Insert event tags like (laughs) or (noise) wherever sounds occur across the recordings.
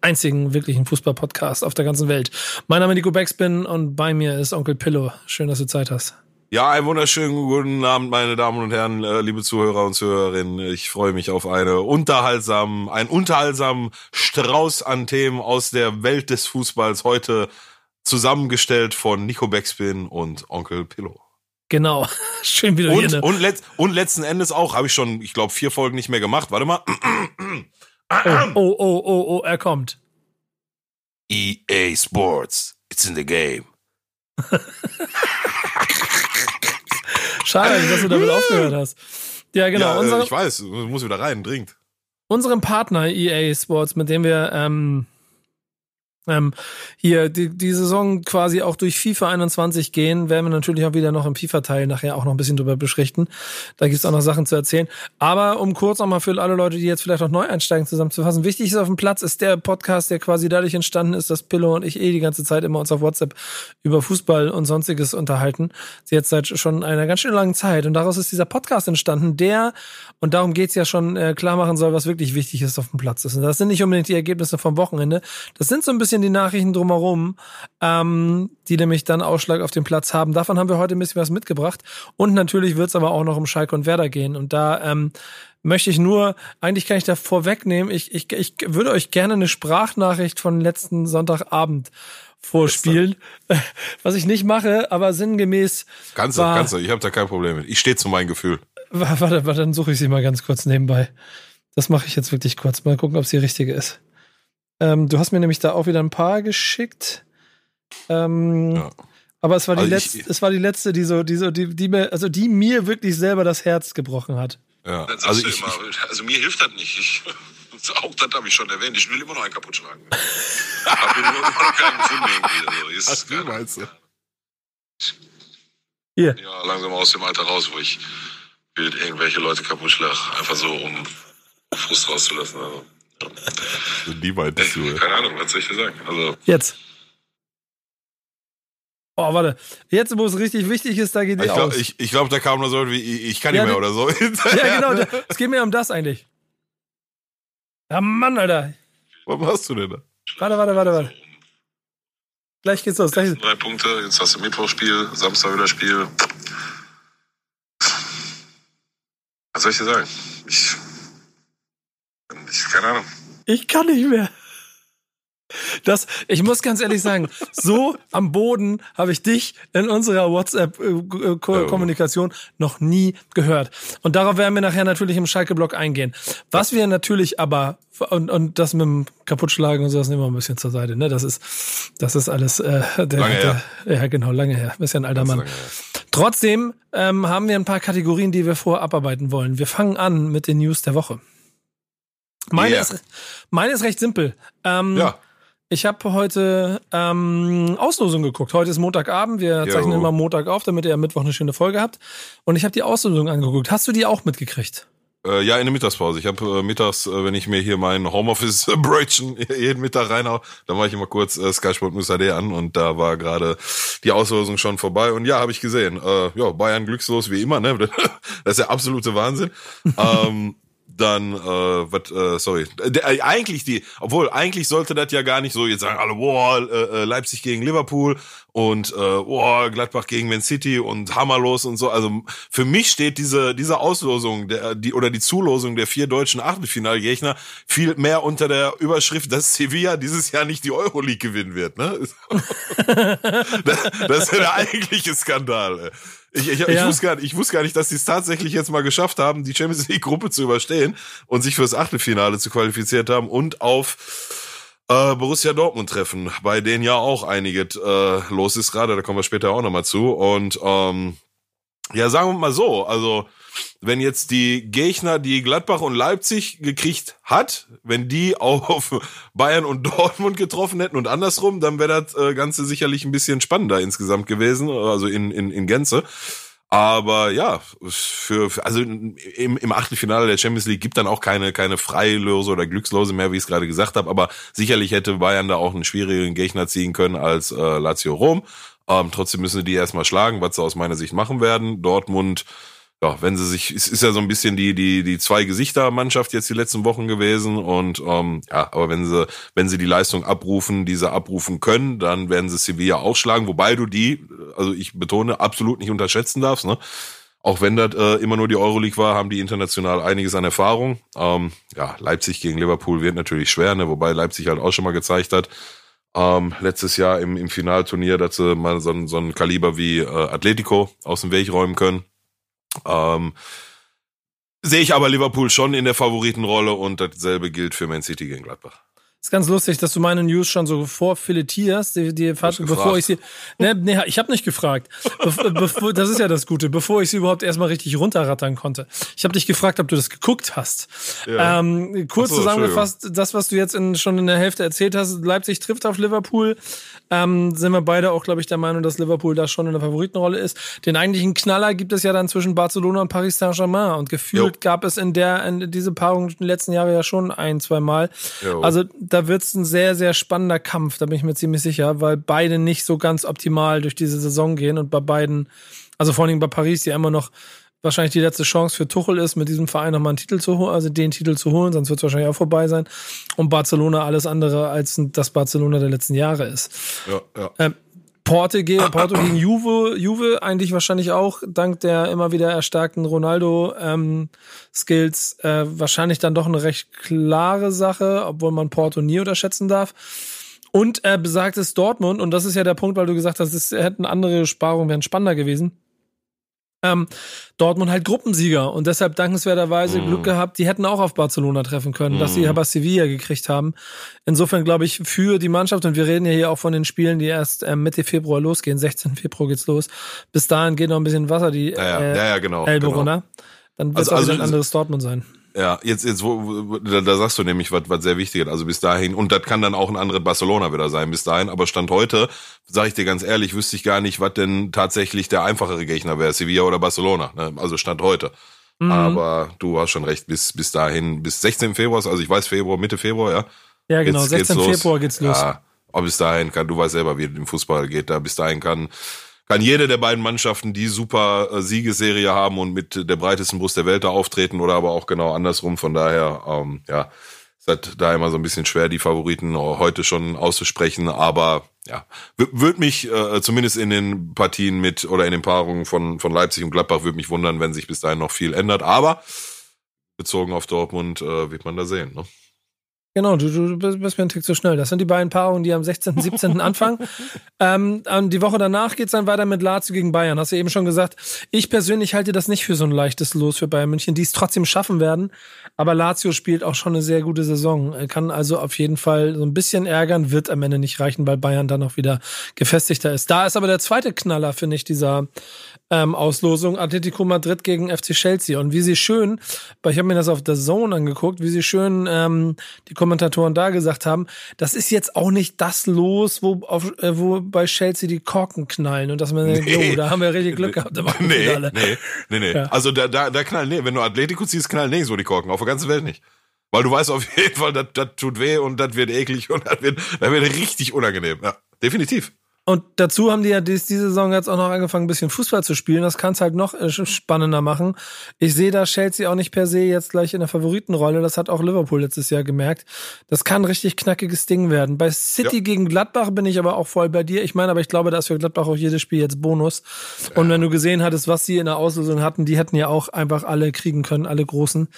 einzigen wirklichen Fußball-Podcast auf der ganzen Welt. Mein Name ist Nico Beckspin und bei mir ist Onkel Pillow. Schön, dass du Zeit hast. Ja, einen wunderschönen guten Abend, meine Damen und Herren, äh, liebe Zuhörer und Zuhörerinnen. Ich freue mich auf eine unterhaltsamen, einen unterhaltsamen Strauß an Themen aus der Welt des Fußballs heute zusammengestellt von Nico Beckspin und Onkel Pillow. Genau, (laughs) schön wieder Und, hier. und, letzt, und letzten Endes auch, habe ich schon, ich glaube, vier Folgen nicht mehr gemacht. Warte mal. (clears throat) Oh, oh, oh, oh, oh, er kommt. EA Sports, it's in the game. Schade, dass du damit aufgehört hast. Ja, genau. ja, äh, unsere, ich weiß, muss wieder rein, dringend. unserem Partner EA Sports, mit dem wir ähm, ähm, hier die, die Saison quasi auch durch FIFA 21 gehen, werden wir natürlich auch wieder noch im FIFA-Teil nachher auch noch ein bisschen drüber berichten. Da gibt's auch noch Sachen zu erzählen. Aber um kurz nochmal für alle Leute, die jetzt vielleicht auch neu einsteigen, zusammenzufassen, wichtig ist auf dem Platz, ist der Podcast, der quasi dadurch entstanden ist, dass Pillow und ich eh die ganze Zeit immer uns auf WhatsApp über Fußball und sonstiges unterhalten. Jetzt seit schon einer ganz schön langen Zeit. Und daraus ist dieser Podcast entstanden, der, und darum geht's ja schon, äh, klar machen soll, was wirklich wichtig ist auf dem Platz ist. Und das sind nicht unbedingt die Ergebnisse vom Wochenende. Das sind so ein bisschen die Nachrichten drumherum, ähm, die nämlich dann Ausschlag auf dem Platz haben. Davon haben wir heute ein bisschen was mitgebracht. Und natürlich wird's aber auch noch um Schalke und Werder gehen. Und da ähm, möchte ich nur, eigentlich kann ich da vorwegnehmen, ich, ich, ich würde euch gerne eine Sprachnachricht von letzten Sonntagabend vorspielen, (laughs) was ich nicht mache, aber sinngemäß Kannst du, kannst du, ich habe da kein Problem mit. Ich stehe zu meinem Gefühl. Warte, warte, dann suche ich sie mal ganz kurz nebenbei. Das mache ich jetzt wirklich kurz. Mal gucken, ob sie die richtige ist. Ähm, du hast mir nämlich da auch wieder ein paar geschickt. Ähm, Ja. Aber es war die Also ich- letzte, es war die letzte, die so, die so, die, die mir, also die mir wirklich selber das Herz gebrochen hat. Ja. Dann sagst Also du ich, immer, also mir hilft das nicht. Ich, (laughs) auch das habe ich schon erwähnt. Ich will immer noch einen kaputt schlagen. (laughs) Hab immer noch keinen gefunden irgendwie. Also, ist Hast du, meinst du? Hier. Ja, langsam aus dem Alter raus, wo ich wild irgendwelche Leute kaputt schlage. Einfach so, um Frust rauszulassen. Also, Die meintest du, ja. keine Ahnung, was soll ich dir sagen? Also, Jetzt. Oh, warte. Jetzt, wo es richtig wichtig ist, da geht die Ich glaube, aus. ich, ich glaub, da kam nur so wie, ich, ich kann nicht Ja, mehr die- oder so. (laughs) ja, genau. Es geht mir um das eigentlich. Ja, Mann, Alter. Was machst du denn da? Warte, warte, warte, warte. Gleich geht's los. Gleich. drei Punkte, jetzt hast du Mittwochspiel, Samstag wieder Spiel. Was soll ich dir sagen? Ich, ich keine Ahnung. Ich kann nicht mehr. Das, ich muss ganz ehrlich sagen, so am Boden habe ich dich in unserer WhatsApp-Kommunikation noch nie gehört. Und darauf werden wir nachher natürlich im Schalke-Blog eingehen. Was wir natürlich aber, und, und das mit dem Kaputtschlagen und so, das nehmen wir ein bisschen zur Seite, ne? Das ist, das ist alles, äh, der, Lange her. der, ja genau, lange her. Bist ja ein alter Mann. Trotzdem ähm, haben wir ein paar Kategorien, die wir vorher abarbeiten wollen. Wir fangen an mit den News der Woche. Meine, Yeah. ist, meine ist recht simpel. Ähm, Ja, Ich habe heute ähm, Auslosung geguckt. Heute ist Montagabend. Wir Jo. zeichnen immer Montag auf, damit ihr am Mittwoch eine schöne Folge habt. Und ich habe die Auslosung angeguckt. Hast du die auch mitgekriegt? äh, ja, in der Mittagspause. Ich habe äh, mittags, äh, wenn ich mir hier mein Homeoffice-Brötchen (laughs) (laughs) jeden Mittag reinhau, dann mache ich immer kurz äh, Sky Sport News HD an und da war gerade die Auslosung schon vorbei. Und ja, habe ich gesehen. Äh, ja, Bayern glückslos wie immer, ne? (laughs) Das ist der absolute Wahnsinn. ähm, dann, äh, was, äh, sorry, der, äh, eigentlich die, obwohl eigentlich sollte das ja gar nicht so jetzt sagen, alle, boah, äh, äh, Leipzig gegen Liverpool und äh, boah, Gladbach gegen Man City und hammerlos und so. Also für mich steht diese diese Auslosung der die oder die Zulosung der vier deutschen Achtelfinalgegner viel mehr unter der Überschrift, dass Sevilla dieses Jahr nicht die Euroleague gewinnen wird. Ne? (laughs) das, das ist ja der eigentliche Skandal. Ey. Ich, ich, ich, Ja. wusste gar nicht, ich wusste gar nicht, dass die es tatsächlich jetzt mal geschafft haben, die Champions League Gruppe zu überstehen und sich fürs Achtelfinale zu qualifiziert haben und auf äh, Borussia Dortmund treffen, bei denen ja auch einiges äh, los ist gerade, da kommen wir später auch nochmal zu. Und ähm, Ja, sagen wir mal so, also wenn jetzt die Gegner, die Gladbach und Leipzig gekriegt hat, wenn die (laughs) auf Bayern und Dortmund getroffen hätten und andersrum, dann wäre das äh, Ganze sicherlich ein bisschen spannender insgesamt gewesen, also in, in, in Gänze. Aber ja, für, für also im, im Achtelfinale der Champions League gibt dann auch keine keine Freilose oder Glückslose mehr, wie ich es gerade gesagt habe. Aber sicherlich hätte Bayern da auch einen schwierigeren Gegner ziehen können als äh, Lazio Rom. Ähm, trotzdem müssen die erstmal schlagen, was sie aus meiner Sicht machen werden. Dortmund ja, wenn sie sich, es ist ja so ein bisschen die die die zwei Gesichter Mannschaft jetzt die letzten Wochen gewesen und ähm, ja, aber wenn sie wenn sie die Leistung abrufen, die sie abrufen können, dann werden sie Sevilla ausschlagen, wobei du die, also ich betone, absolut nicht unterschätzen darfst, ne? Auch wenn das äh, immer nur die Euroleague war, haben die international einiges an Erfahrung. Ähm, ja, Leipzig gegen Liverpool wird natürlich schwer, ne? wobei Leipzig halt auch schon mal gezeigt hat, ähm, letztes Jahr im, im Finalturnier, dass sie mal so, so ein Kaliber wie äh, Atletico aus dem Weg räumen können. Ähm, sehe ich aber Liverpool schon in der Favoritenrolle und dasselbe gilt für Man City gegen Gladbach. Ist ganz lustig, dass du meine News schon so vorfiletierst, die, die bevor ich sie. Ne, ne, ich habe nicht gefragt. Be bevor, das ist ja das Gute, bevor ich sie überhaupt erstmal richtig runterrattern konnte. Ich habe dich gefragt, ob du das geguckt hast. Ja. Ähm, kurz so, zusammengefasst, das, was du jetzt in, schon in der Hälfte erzählt hast, Leipzig trifft auf Liverpool. Ähm, sind wir beide auch, glaube ich, der Meinung, dass Liverpool da schon in der Favoritenrolle ist. Den eigentlichen Knaller gibt es ja dann zwischen Barcelona und Paris Saint-Germain. Und gefühlt jo. gab es in der in diese Paarung in den letzten Jahren ja schon ein, zwei Mal. Jo. Also da wird es ein sehr, sehr spannender Kampf, da bin ich mir ziemlich sicher, weil beide nicht so ganz optimal durch diese Saison gehen und bei beiden, also vor allem bei Paris, die ja immer noch wahrscheinlich die letzte Chance für Tuchel ist, mit diesem Verein nochmal einen Titel zu holen, also den Titel zu holen, sonst wird es wahrscheinlich auch vorbei sein. Und Barcelona alles andere als das Barcelona der letzten Jahre ist. Ja, ja. Ähm, Porto, Porto gegen Juve, Juve eigentlich wahrscheinlich auch dank der immer wieder erstarkten Ronaldo-Skills ähm, äh, wahrscheinlich dann doch eine recht klare Sache, obwohl man Porto nie unterschätzen darf. Und äh, besagtes Dortmund, und das ist ja der Punkt, weil du gesagt hast, es hätten andere Sparungen wären spannender gewesen ähm, Dortmund halt Gruppensieger und deshalb dankenswerterweise mm. Glück gehabt, die hätten auch auf Barcelona treffen können, mm. dass sie mhm. aber Sevilla gekriegt haben. Insofern glaube ich für die Mannschaft und wir reden ja hier auch von den Spielen, die erst ähm, Mitte Februar losgehen, 16. Februar geht's los. Bis dahin geht noch ein bisschen Wasser die ja, ja. Äh, ja, ja, genau, Elbe genau. runter. Dann wird es also, also, ein anderes Dortmund sein. Ja, jetzt, jetzt wo, da, da sagst du nämlich was, was sehr wichtig ist. Also bis dahin, und das kann dann auch ein anderes Barcelona wieder sein bis dahin, aber Stand heute, sage ich dir ganz ehrlich, wüsste ich gar nicht, was denn tatsächlich der einfachere Gegner wäre, Sevilla oder Barcelona. Ne? Also Stand heute. Mhm. Aber du hast schon recht, bis, bis dahin, bis 16. Februar, also ich weiß Februar, Mitte Februar, ja. Ja, genau, geht's, 16. Geht's Februar geht's los. Ja, aber bis dahin kann, du weißt selber, wie es im Fußball geht, da bis dahin kann kann jede der beiden Mannschaften die super äh, Siegesserie haben und mit der breitesten Brust der Welt da auftreten oder aber auch genau andersrum. Von daher, ähm, ja, ist halt da immer so ein bisschen schwer, die Favoriten heute schon auszusprechen. Aber ja, würde mich äh, zumindest in den Partien mit oder in den Paarungen von, von Leipzig und Gladbach würde mich wundern, wenn sich bis dahin noch viel ändert. Aber bezogen auf Dortmund äh, wird man da sehen. Ne? Genau, du, du bist mir ein Tick zu schnell. Das sind die beiden Paarungen, die am 16., 17. anfangen. Ähm, die Woche danach geht's dann weiter mit Lazio gegen Bayern. Hast du eben schon gesagt. Ich persönlich halte das nicht für so ein leichtes Los für Bayern München, die es trotzdem schaffen werden. Aber Lazio spielt auch schon eine sehr gute Saison. Er kann also auf jeden Fall so ein bisschen ärgern, wird am Ende nicht reichen, weil Bayern dann auch wieder gefestigter ist. Da ist aber der zweite Knaller, finde ich, dieser ähm, Auslosung Atletico Madrid gegen FC Chelsea. Und wie sie schön, weil ich habe mir das auf der Zone angeguckt, wie sie schön ähm, die Kommentatoren da gesagt haben, das ist jetzt auch nicht das Los, wo, auf, äh, wo bei Chelsea die Korken knallen und dass man denkt, nee. oh, da haben wir richtig Glück gehabt. Nee, nee, nee, nee. Ja. Also da, da, da knallen, nee, wenn du Atletico ziehst, knallen nirgendwo die Korken, auf der ganzen Welt nicht. Weil du weißt auf jeden Fall, das, das tut weh und das wird eklig und das wird, das wird richtig unangenehm. Ja, definitiv. Und dazu haben die ja diese Saison jetzt auch noch angefangen, ein bisschen Fußball zu spielen. Das kann es halt noch äh, spannender machen. Ich sehe da Chelsea auch nicht per se jetzt gleich in der Favoritenrolle. Das hat auch Liverpool letztes Jahr gemerkt. Das kann ein richtig knackiges Ding werden. Bei City ja. gegen Gladbach bin ich aber auch voll bei dir. Ich meine, aber ich glaube, da ist für Gladbach auch jedes Spiel jetzt Bonus. Und wenn du gesehen hattest, was sie in der Auslösung hatten, die hätten ja auch einfach alle kriegen können, alle Großen,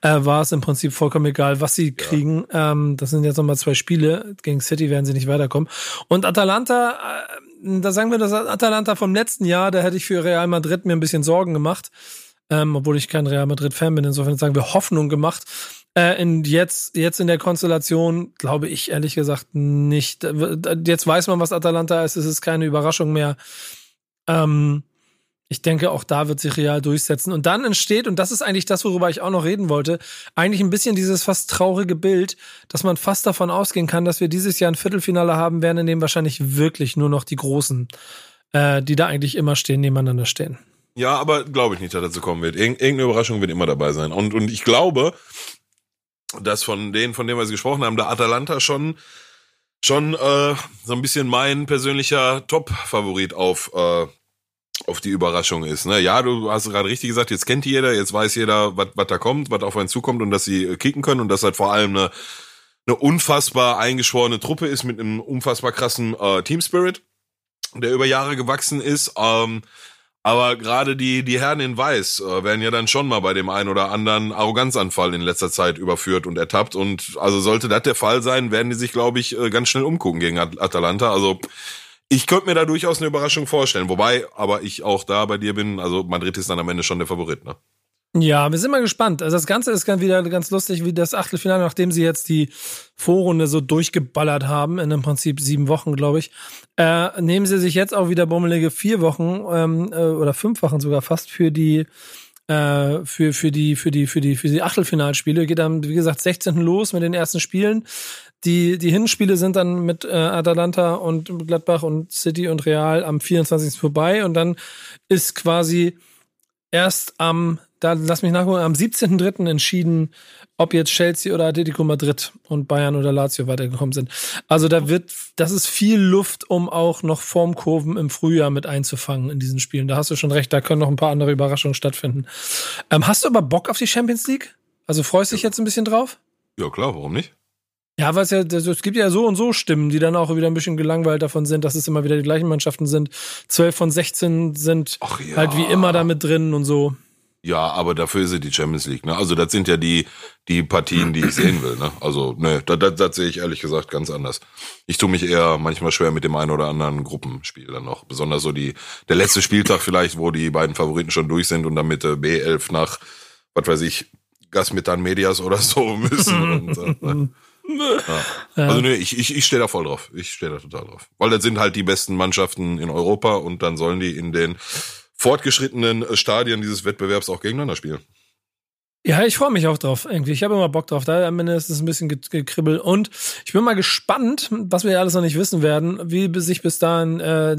äh, war es im Prinzip vollkommen egal, was sie kriegen. Ja. Ähm, das sind jetzt nochmal zwei Spiele. Gegen City werden sie nicht weiterkommen. Und Atalanta da sagen wir das Atalanta vom letzten Jahr, da hätte ich für Real Madrid mir ein bisschen Sorgen gemacht, ähm, obwohl ich kein Real Madrid-Fan bin. Insofern sagen wir Hoffnung gemacht. Äh, und jetzt, jetzt in der Konstellation glaube ich ehrlich gesagt nicht. Jetzt weiß man, was Atalanta ist. Es ist keine Überraschung mehr. Ähm, Ich denke, auch da wird sich Real durchsetzen. Und dann entsteht, und das ist eigentlich das, worüber ich auch noch reden wollte, eigentlich ein bisschen dieses fast traurige Bild, dass man fast davon ausgehen kann, dass wir dieses Jahr ein Viertelfinale haben werden, in dem wahrscheinlich wirklich nur noch die Großen, äh, die da eigentlich immer stehen, nebeneinander stehen. Ja, aber glaube ich nicht, dass dazu kommen wird. Irg irgendeine Überraschung wird immer dabei sein. Und, und ich glaube, dass von denen, von denen wir gesprochen haben, der Atalanta schon schon äh, so ein bisschen mein persönlicher Top-Favorit auf äh, auf die Überraschung ist. Ne? Ja, du hast gerade richtig gesagt, jetzt kennt jeder, jetzt weiß jeder, was da kommt, was auf einen zukommt und dass sie äh, kicken können und dass halt vor allem eine, eine unfassbar eingeschworene Truppe ist mit einem unfassbar krassen äh, Team Spirit, der über Jahre gewachsen ist. Ähm, aber gerade die, die Herren in Weiß äh, werden ja dann schon mal bei dem einen oder anderen Arroganzanfall in letzter Zeit überführt und ertappt. Und also sollte das der Fall sein, werden die sich, glaube ich, äh, ganz schnell umgucken gegen Atalanta. Also ich könnte mir da durchaus eine Überraschung vorstellen. Wobei, aber ich auch da bei dir bin, also Madrid ist dann am Ende schon der Favorit, ne? Ja, wir sind mal gespannt. Also das Ganze ist dann wieder ganz lustig, wie das Achtelfinale, nachdem sie jetzt die Vorrunde so durchgeballert haben, in im Prinzip sieben Wochen, glaube ich, äh, nehmen sie sich jetzt auch wieder bummelige vier Wochen ähm, äh, oder fünf Wochen sogar fast für die äh, für für die für die für die für die Achtelfinalspiele geht dann wie gesagt 16. los mit den ersten Spielen die, die Hinspiele sind dann mit äh, Atalanta und Gladbach und City und Real am 24. vorbei und dann ist quasi erst am, da lass mich nachgucken, am 17.3. entschieden, ob jetzt Chelsea oder Atletico Madrid und Bayern oder Lazio weitergekommen sind. Also da wird, das ist viel Luft, um auch noch Formkurven im Frühjahr mit einzufangen in diesen Spielen. Da hast du schon recht, da können noch ein paar andere Überraschungen stattfinden. Ähm, hast du aber Bock auf die Champions League? Also freust du dich jetzt ein bisschen drauf? Ja, klar, warum nicht? Ja, was ja, es gibt ja so und so Stimmen, die dann auch wieder ein bisschen gelangweilt davon sind, dass es immer wieder die gleichen Mannschaften sind. Zwölf von 16 sind ja. halt wie immer damit drin und so. Ja, aber dafür ist sie die Champions League, ne? Also das sind ja die, die Partien, die ich sehen will, ne? Also, ne, das, das, das sehe ich ehrlich gesagt ganz anders. Ich tue mich eher manchmal schwer mit dem einen oder anderen Gruppenspiel dann noch. Besonders so die, der letzte Spieltag vielleicht, wo die beiden Favoriten schon durch sind und dann mit äh, B11 nach, was weiß ich, Gas mit dann Medias oder so (laughs) müssen. und, äh, ne? (laughs) Ja. Also nee, ich, ich, ich stehe da voll drauf. Ich stehe da total drauf. Weil das sind halt die besten Mannschaften in Europa und dann sollen die in den fortgeschrittenen Stadien dieses Wettbewerbs auch gegeneinander spielen. Ja, ich freue mich auch drauf, irgendwie. Ich habe immer Bock drauf. Da am Ende ist es ein bisschen gekribbelt. Und ich bin mal gespannt, was wir ja alles noch nicht wissen werden, wie sich bis dahin äh,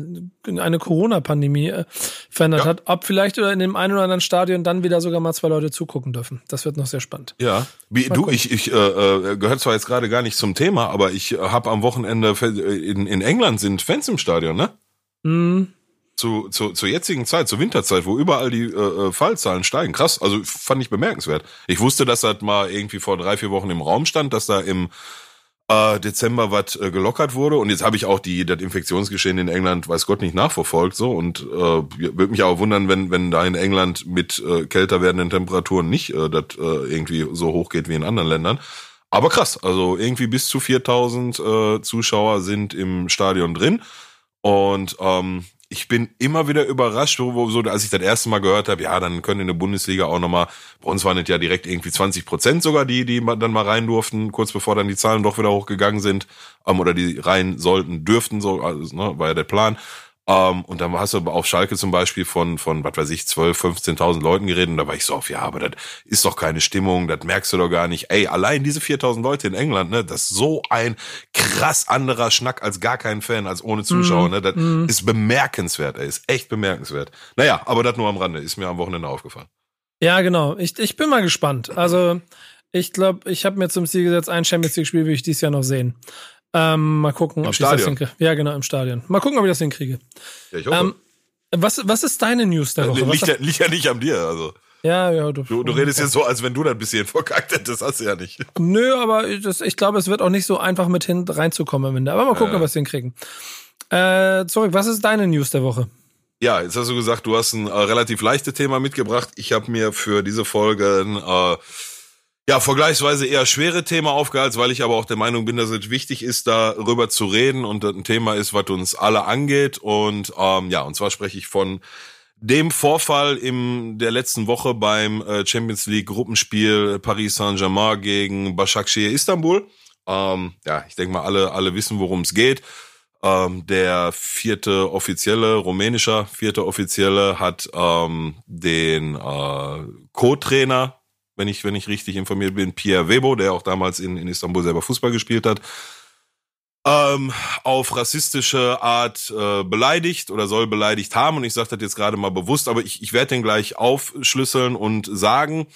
eine Corona-Pandemie äh, verändert ja. hat. Ob vielleicht in dem einen oder anderen Stadion dann wieder sogar mal zwei Leute zugucken dürfen. Das wird noch sehr spannend. Ja, wie, du, ich, ich äh, äh, gehört zwar jetzt gerade gar nicht zum Thema, aber ich habe am Wochenende in, in England sind Fans im Stadion, ne? Mhm zu, zu, zur jetzigen Zeit, zur Winterzeit, wo überall die äh, äh, Fallzahlen steigen. Krass, also fand ich bemerkenswert. Ich wusste, dass das mal irgendwie vor drei, vier Wochen im Raum stand, dass da im äh, Dezember was äh, gelockert wurde. Und jetzt habe ich auch die das Infektionsgeschehen in England, weiß Gott, nicht nachverfolgt. so Und äh, würde mich aber wundern, wenn, wenn da in England mit äh, kälter werdenden Temperaturen nicht äh, das äh, irgendwie so hoch geht wie in anderen Ländern. Aber krass, also irgendwie bis zu 4000 äh, Zuschauer sind im Stadion drin. Und ähm, ich bin immer wieder überrascht, wo, so, als ich das erste Mal gehört habe, ja, dann können in der Bundesliga auch nochmal, bei uns waren es ja direkt irgendwie 20 Prozent sogar, die, die dann mal rein durften, kurz bevor dann die Zahlen doch wieder hochgegangen sind, ähm, oder die rein sollten, dürften, so, also, ne, war ja der Plan. Um, ähm, und dann hast du auf Schalke zum Beispiel von, von was weiß ich, 12, 15.000 Leuten geredet und da war ich so auf, ja, aber das ist doch keine Stimmung, das merkst du doch gar nicht. Ey, allein diese 4.000 Leute in England, ne, das ist so ein krass anderer Schnack als gar kein Fan, als ohne Zuschauer, mm, ne, das mm. ist bemerkenswert, ey, ist echt bemerkenswert. Naja, aber das nur am Rande, ist mir am Wochenende aufgefallen. Ja, genau, ich, ich bin mal gespannt. Also, ich glaube, ich habe mir zum Ziel gesetzt, ein Champions League-Spiel will ich dieses Jahr noch sehen. Ähm, mal gucken, Im ob Stadion. ich das hinkriege. Ja, genau, im Stadion. Mal gucken, ob ich das hinkriege. Ja, ich hoffe. Ähm, was, was ist deine News der Woche? Liegt ja, liegt ja nicht an dir, also. Ja, ja, du, du, du redest jetzt so, als wenn du da ein bisschen verkackt hättest, das hast du ja nicht. Nö, aber das, ich glaube, es wird auch nicht so einfach mit hin reinzukommen am Ende. Aber mal gucken, äh. was wir hinkriegen. Äh, zurück, was ist deine News der Woche? Ja, jetzt hast du gesagt, du hast ein äh, relativ leichtes Thema mitgebracht. Ich habe mir für diese Folge ein äh, ja, vergleichsweise eher schwere Thema aufgehalten, weil ich aber auch der Meinung bin, dass es wichtig ist, darüber zu reden und ein Thema ist, was uns alle angeht. Und ähm, ja, und zwar spreche ich von dem Vorfall im der letzten Woche beim äh, Champions League Gruppenspiel Paris Saint-Germain gegen Başakşehir Istanbul. Ähm, ja, ich denke mal, alle alle wissen, worum es geht. Ähm, der vierte Offizielle, rumänischer vierte Offizielle, hat ähm, den äh, Co-Trainer, wenn ich, wenn ich richtig informiert bin, Pierre Webo, der auch damals in, in Istanbul selber Fußball gespielt hat, ähm, auf rassistische Art äh, beleidigt oder soll beleidigt haben. Und ich sage das jetzt gerade mal bewusst, aber ich, ich werde den gleich aufschlüsseln und sagen,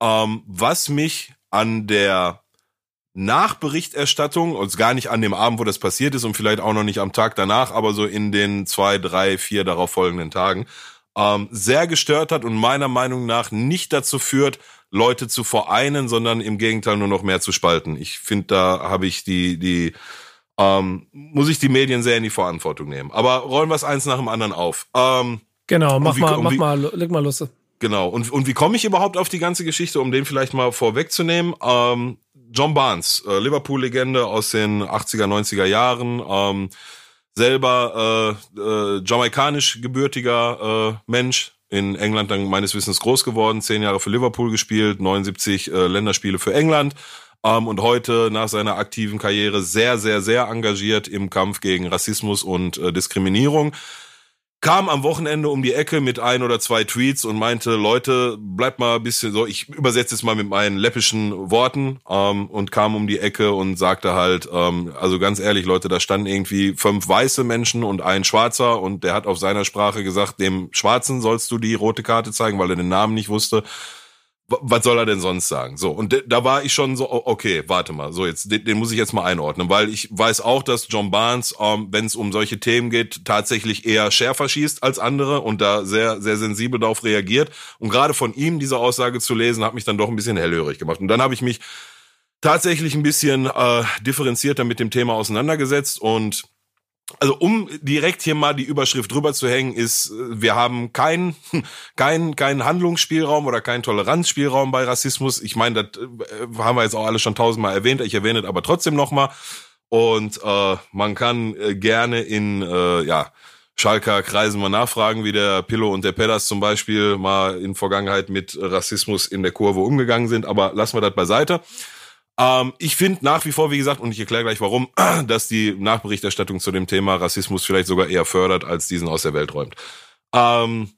ähm, was mich an der Nachberichterstattung, und gar nicht an dem Abend, wo das passiert ist und vielleicht auch noch nicht am Tag danach, aber so in den zwei, drei, vier darauf folgenden Tagen, ähm, sehr gestört hat und meiner Meinung nach nicht dazu führt, Leute zu vereinen, sondern im Gegenteil nur noch mehr zu spalten. Ich finde, da habe ich die, die, ähm, muss ich die Medien sehr in die Verantwortung nehmen. Aber rollen wir es eins nach dem anderen auf. Ähm, genau, mach wie, mal, mach wie, mal, leg mal los. Genau. Und, und wie komme ich überhaupt auf die ganze Geschichte, um den vielleicht mal vorwegzunehmen? Ähm, John Barnes, äh, Liverpool-Legende aus den 80er, 90er Jahren, ähm, selber äh, äh, jamaikanisch gebürtiger äh, Mensch, in England dann meines Wissens groß geworden, zehn Jahre für Liverpool gespielt, 79 äh, Länderspiele für England. Ähm, und heute nach seiner aktiven Karriere sehr, sehr, sehr engagiert im Kampf gegen Rassismus und äh, Diskriminierung kam am Wochenende um die Ecke mit ein oder zwei Tweets und meinte, Leute, bleibt mal ein bisschen so, ich übersetze es mal mit meinen läppischen Worten ähm, und kam um die Ecke und sagte halt, ähm, also ganz ehrlich, Leute, da standen irgendwie fünf weiße Menschen und ein Schwarzer und der hat auf seiner Sprache gesagt, dem Schwarzen sollst du die rote Karte zeigen, weil er den Namen nicht wusste was soll er denn sonst sagen? So, und da war ich schon so, okay, warte mal, so jetzt, den, den muss ich jetzt mal einordnen, weil ich weiß auch, dass John Barnes, ähm, wenn es um solche Themen geht, tatsächlich eher schärfer schießt als andere und da sehr, sehr sensibel darauf reagiert. Und gerade von ihm diese Aussage zu lesen, hat mich dann doch ein bisschen hellhörig gemacht. Und dann habe ich mich tatsächlich ein bisschen äh, differenzierter mit dem Thema auseinandergesetzt und also um direkt hier mal die Überschrift drüber zu hängen, ist, äh, wir haben keinen keinen keinen Handlungsspielraum oder keinen Toleranzspielraum bei Rassismus. Ich meine, das äh, haben wir jetzt auch alle schon tausendmal erwähnt. Ich erwähne es aber trotzdem nochmal. Und äh, man kann äh, gerne in äh, ja Schalker Kreisen mal nachfragen, wie der Pillow und der Pedas zum Beispiel mal in Vergangenheit mit Rassismus in der Kurve umgegangen sind. Aber lassen wir das beiseite. Ähm, ich finde nach wie vor, wie gesagt, und ich erkläre gleich warum, (clears throat) dass die Nachberichterstattung zu dem Thema Rassismus vielleicht sogar eher fördert, als diesen aus der Welt räumt. Ähm,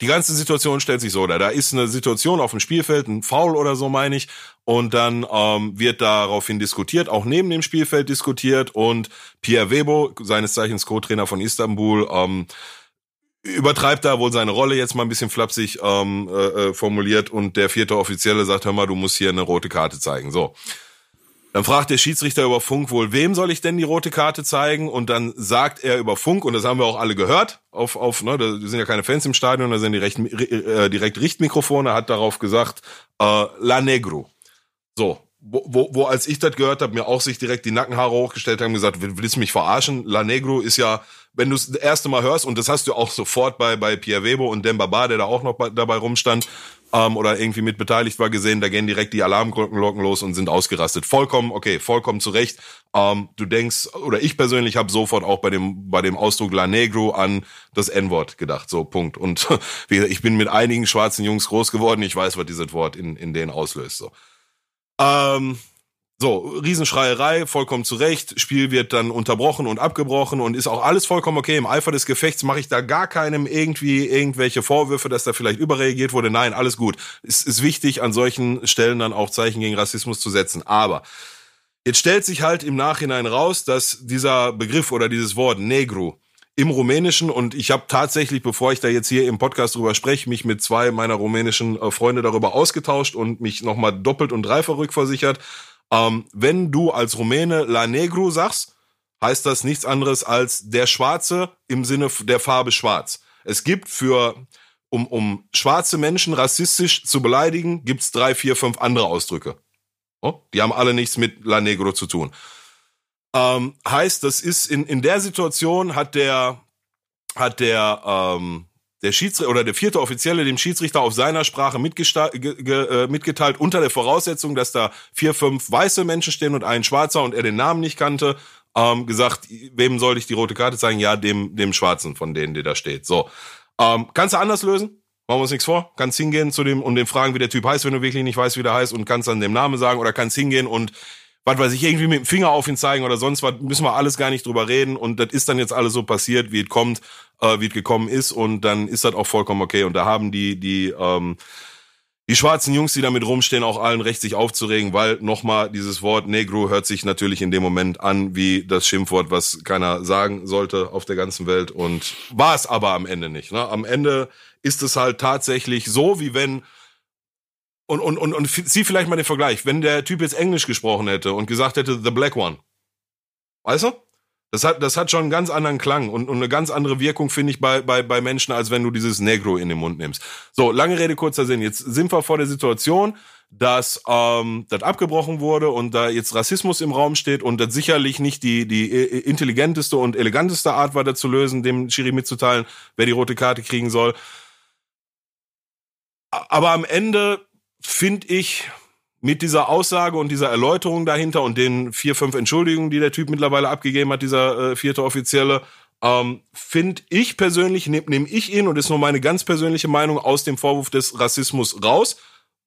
die ganze Situation stellt sich so da. Da ist eine Situation auf dem Spielfeld, ein Foul oder so, meine ich. Und dann ähm, wird daraufhin diskutiert, auch neben dem Spielfeld diskutiert. Und Pierre Webo, seines Zeichens Co-Trainer von Istanbul, ähm, übertreibt da wohl seine Rolle jetzt mal ein bisschen flapsig ähm, äh, äh, formuliert und der vierte Offizielle sagt, hör mal, du musst hier eine rote Karte zeigen. So. Dann fragt der Schiedsrichter über Funk wohl, wem soll ich denn die rote Karte zeigen? Und dann sagt er über Funk, und das haben wir auch alle gehört, auf, auf, ne, da sind ja keine Fans im Stadion, da sind die recht, äh, direkt Richtmikrofone, hat darauf gesagt, äh, La Negro. So, wo, wo, wo als ich das gehört habe, mir auch sich direkt die Nackenhaare hochgestellt haben, gesagt, willst du mich verarschen? La Negro ist ja wenn du es das erste Mal hörst, und das hast du auch sofort bei, bei Pierre Webo und Dembaba, der da auch noch bei, dabei rumstand, ähm, oder irgendwie mit beteiligt war, gesehen, da gehen direkt die Alarmglocken los und sind ausgerastet. Vollkommen, okay, vollkommen zurecht. Ähm, du denkst, oder ich persönlich habe sofort auch bei dem, bei dem Ausdruck La Negro an das N-Wort gedacht. So, Punkt. Und (laughs) wie gesagt, ich bin mit einigen schwarzen Jungs groß geworden, ich weiß, was dieses Wort in, in denen auslöst. So. Ähm, so, Riesenschreierei, vollkommen zurecht. Spiel wird dann unterbrochen und abgebrochen und ist auch alles vollkommen okay. Im Eifer des Gefechts mache ich da gar keinem irgendwie irgendwelche Vorwürfe, dass da vielleicht überreagiert wurde. Nein, alles gut. Es ist wichtig, an solchen Stellen dann auch Zeichen gegen Rassismus zu setzen. Aber jetzt stellt sich halt im Nachhinein raus, dass dieser Begriff oder dieses Wort Negro im Rumänischen und ich habe tatsächlich, bevor ich da jetzt hier im Podcast drüber spreche, mich mit zwei meiner rumänischen äh, Freunde darüber ausgetauscht und mich nochmal doppelt und dreifach rückversichert. Ähm, wenn du als Rumäne La Negru sagst, heißt das nichts anderes als der Schwarze im Sinne der Farbe Schwarz. Es gibt für, um, um schwarze Menschen rassistisch zu beleidigen, gibt's drei, vier, fünf andere Ausdrücke. Oh, die haben alle nichts mit La Negro zu tun. Ähm, heißt, das ist in, in der Situation hat der, hat der, ähm, der Schiedsrichter oder der vierte Offizielle dem Schiedsrichter auf seiner Sprache äh, mitgeteilt, unter der Voraussetzung, dass da vier, fünf weiße Menschen stehen und ein Schwarzer und er den Namen nicht kannte, ähm, gesagt, wem soll ich die rote Karte zeigen? Ja, dem, dem Schwarzen von denen, der da steht. So. Ähm, kannst du anders lösen? Machen wir uns nichts vor. Kannst hingehen zu dem und dem fragen, wie der Typ heißt, wenn du wirklich nicht weißt, wie der heißt und kannst dann dem Namen sagen oder kannst hingehen und was weiß ich, irgendwie mit dem Finger auf ihn zeigen oder sonst was, müssen wir alles gar nicht drüber reden und das ist dann jetzt alles so passiert, wie es kommt, äh, wie es gekommen ist und dann ist das auch vollkommen okay und da haben die, die, ähm, die schwarzen Jungs, die damit rumstehen, auch allen recht, sich aufzuregen, weil nochmal dieses Wort Negro hört sich natürlich in dem Moment an wie das Schimpfwort, was keiner sagen sollte auf der ganzen Welt und war es aber am Ende nicht. Ne? Am Ende ist es halt tatsächlich so, wie wenn und, und, und, und zieh vielleicht mal den Vergleich, wenn der Typ jetzt Englisch gesprochen hätte und gesagt hätte, The Black One. Weißt du? Das hat, das hat schon einen ganz anderen Klang und, und eine ganz andere Wirkung, finde ich, bei, bei, bei Menschen, als wenn du dieses Negro in den Mund nimmst. So, lange Rede, kurzer Sinn. Jetzt sind wir vor der Situation, dass ähm, das abgebrochen wurde und da jetzt Rassismus im Raum steht und das sicherlich nicht die, die intelligenteste und eleganteste Art war, das zu lösen, dem Schiri mitzuteilen, wer die rote Karte kriegen soll. Aber am Ende finde ich, mit dieser Aussage und dieser Erläuterung dahinter und den vier, fünf Entschuldigungen, die der Typ mittlerweile abgegeben hat, dieser äh, vierte Offizielle, ähm, finde ich persönlich, nehme nehm ich ihn, und ist nur meine ganz persönliche Meinung, aus dem Vorwurf des Rassismus raus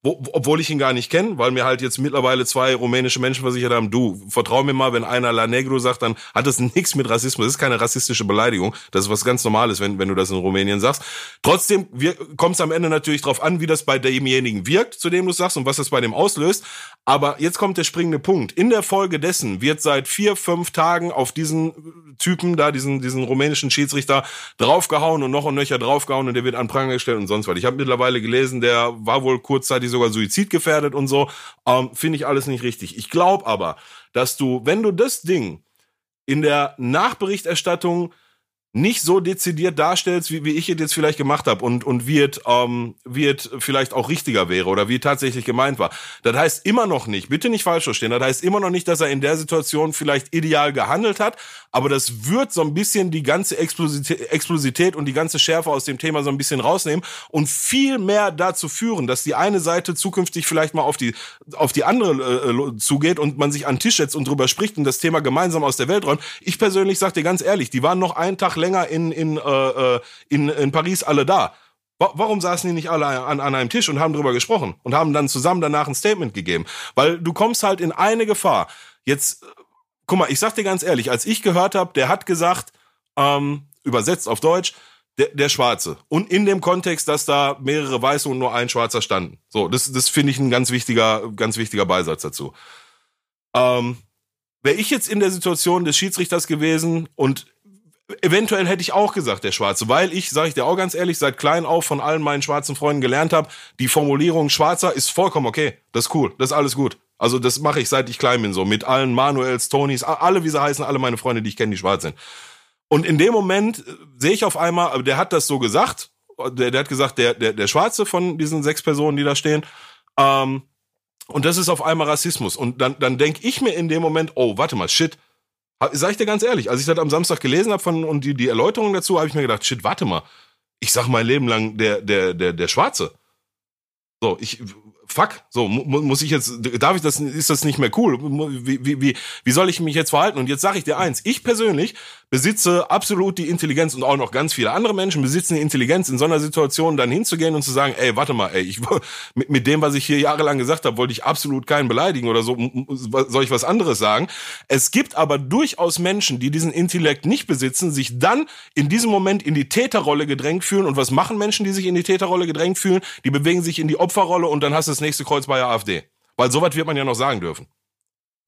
wo, obwohl ich ihn gar nicht kenne, weil mir halt jetzt mittlerweile zwei rumänische Menschen versichert haben, du, vertrau mir mal, wenn einer La Negro sagt, dann hat das (laughs) nichts mit Rassismus, das ist keine rassistische Beleidigung, das ist was ganz Normales, wenn, wenn du das in Rumänien sagst. Trotzdem kommt es am Ende natürlich drauf an, wie das bei demjenigen wirkt, zu dem du sagst und was das bei dem auslöst, aber jetzt kommt der springende Punkt. In der Folge dessen wird seit vier, fünf Tagen auf diesen Typen da, diesen, diesen rumänischen Schiedsrichter draufgehauen und noch und nöcher draufgehauen und der wird an Pranger gestellt und sonst was. Ich habe mittlerweile gelesen, der war wohl kurzzeitig sogar suizidgefährdet und so. Ähm, Finde ich alles nicht richtig. Ich glaube aber, dass du, wenn du das Ding in der Nachberichterstattung nicht so dezidiert darstellst, wie, wie ich es jetzt vielleicht gemacht habe und, und wie es ähm, wie es vielleicht auch richtiger wäre oder wie tatsächlich gemeint war. Das heißt immer noch nicht, bitte nicht falsch verstehen, das heißt immer noch nicht, dass er in der Situation vielleicht ideal gehandelt hat, aber das wird so ein bisschen die ganze Explosität, Explosität und die ganze Schärfe aus dem Thema so ein bisschen rausnehmen und viel mehr dazu führen, dass die eine Seite zukünftig vielleicht mal auf die, auf die andere äh, zugeht und man sich an den Tisch setzt und drüber spricht und das Thema gemeinsam aus der Welt räumt. Ich persönlich sag dir ganz ehrlich, die waren noch einen Tag länger in, in, äh, äh, in, in Paris alle da. Warum saßen die nicht alle an, an einem Tisch und haben drüber gesprochen und haben dann zusammen danach ein Statement gegeben? Weil du kommst halt in eine Gefahr. Jetzt, äh, guck mal, ich sag dir ganz ehrlich, als ich gehört habe, der hat gesagt, ähm, übersetzt auf Deutsch, der, der Schwarze. Und in dem Kontext, dass da mehrere Weiße und nur ein Schwarzer standen. So, das, das finde ich ein ganz wichtiger, ganz wichtiger Beisatz dazu. Ähm, Wäre ich jetzt in der Situation des Schiedsrichters gewesen und eventuell hätte ich auch gesagt, der Schwarze, weil ich, sage ich dir auch ganz ehrlich, seit klein auf von allen meinen schwarzen Freunden gelernt habe, die Formulierung Schwarzer ist vollkommen okay. Das ist cool, das ist alles gut. Also das mache ich seit ich klein bin so. Mit allen Manuels, Tonys, alle wie sie heißen, alle meine Freunde, die ich kenne, die schwarz sind. Und in dem Moment äh, sehe ich auf einmal, der hat das so gesagt, der, der hat gesagt, der, der, der Schwarze von diesen sechs Personen, die da stehen, ähm, und das ist auf einmal Rassismus. Und dann, dann denke ich mir in dem Moment, oh, warte mal, shit, Sag ich dir ganz ehrlich, als ich das am Samstag gelesen habe und die, die Erläuterung dazu, habe ich mir gedacht, shit, warte mal. Ich sag mein Leben lang der, der, der, der Schwarze. So, ich, fuck, so mu muss ich jetzt, darf ich das, ist das nicht mehr cool? Wie, wie, wie, wie soll ich mich jetzt verhalten? Und jetzt sage ich dir eins, ich persönlich besitze absolut die Intelligenz und auch noch ganz viele andere Menschen besitzen die Intelligenz, in so einer Situation dann hinzugehen und zu sagen, ey, warte mal, ey, ich, mit, mit dem, was ich hier jahrelang gesagt habe, wollte ich absolut keinen beleidigen oder so, soll ich was anderes sagen? Es gibt aber durchaus Menschen, die diesen Intellekt nicht besitzen, sich dann in diesem Moment in die Täterrolle gedrängt fühlen. Und was machen Menschen, die sich in die Täterrolle gedrängt fühlen? Die bewegen sich in die Opferrolle und dann hast du das nächste Kreuz bei der AfD. Weil sowas wird man ja noch sagen dürfen.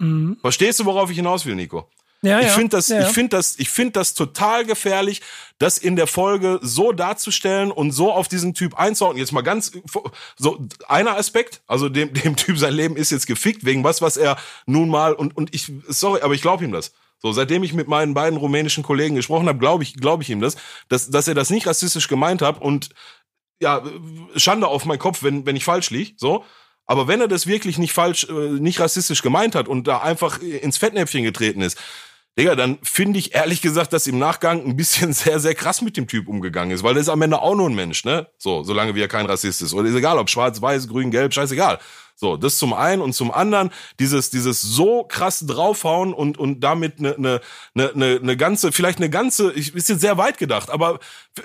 Mhm. Verstehst du, worauf ich hinaus will, Nico? Ja, ich finde das, ja. ich finde das, ich finde das total gefährlich, das in der Folge so darzustellen und so auf diesen Typ einzuordnen. Jetzt mal ganz so einer Aspekt, also dem dem Typ sein Leben ist jetzt gefickt wegen was, was er nun mal und und ich sorry, aber ich glaube ihm das. So, seitdem ich mit meinen beiden rumänischen Kollegen gesprochen habe, glaube ich, glaube ich ihm das, dass dass er das nicht rassistisch gemeint hat und ja, Schande auf meinen Kopf, wenn wenn ich falsch lieg, so. Aber wenn er das wirklich nicht falsch, äh, nicht rassistisch gemeint hat und da einfach ins Fettnäpfchen getreten ist, Digga, dann finde ich ehrlich gesagt, dass im Nachgang ein bisschen (laughs) sehr, sehr krass mit dem Typ umgegangen ist, weil der ist am Ende auch nur ein Mensch, ne? So, solange wie er kein Rassist ist. Oder ist egal, ob schwarz, weiß, grün, gelb, scheißegal. So, das zum einen und zum anderen dieses dieses so krass draufhauen und und damit eine eine eine ne, ne ganze vielleicht eine ganze ich ist jetzt sehr weit gedacht, aber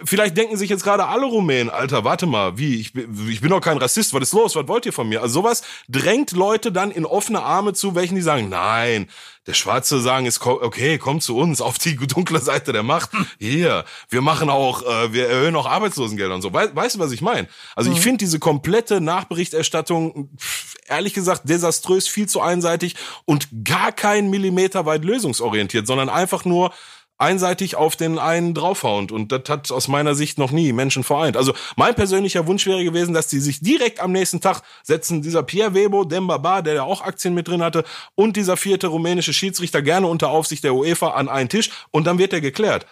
vielleicht denken sich jetzt gerade alle Rumänen, Alter, warte mal, wie ich ich bin doch kein Rassist, was ist los? Was wollt ihr von mir? Also sowas drängt Leute dann in offene Arme zu, welchen die sagen, nein, der Schwarze sagen ist okay, komm zu uns auf die dunkle Seite der Macht. Hier, wir machen auch, äh, wir erhöhen auch Arbeitslosengelder und so. Weißt, du, was ich meine? Also ich finde diese komplette Nachberichterstattung ehrlich gesagt desaströs, viel zu einseitig und gar kein Millimeter weit lösungsorientiert, sondern einfach nur einseitig auf den einen draufhauend. Und das hat aus meiner Sicht noch nie Menschen vereint. Also mein persönlicher Wunsch wäre gewesen, dass die sich direkt am nächsten Tag setzen, dieser Pierre Webo, Dembaba, der ja auch Aktien mit drin hatte, und dieser vierte rumänische Schiedsrichter gerne unter Aufsicht der UEFA an einen Tisch und dann wird er geklärt.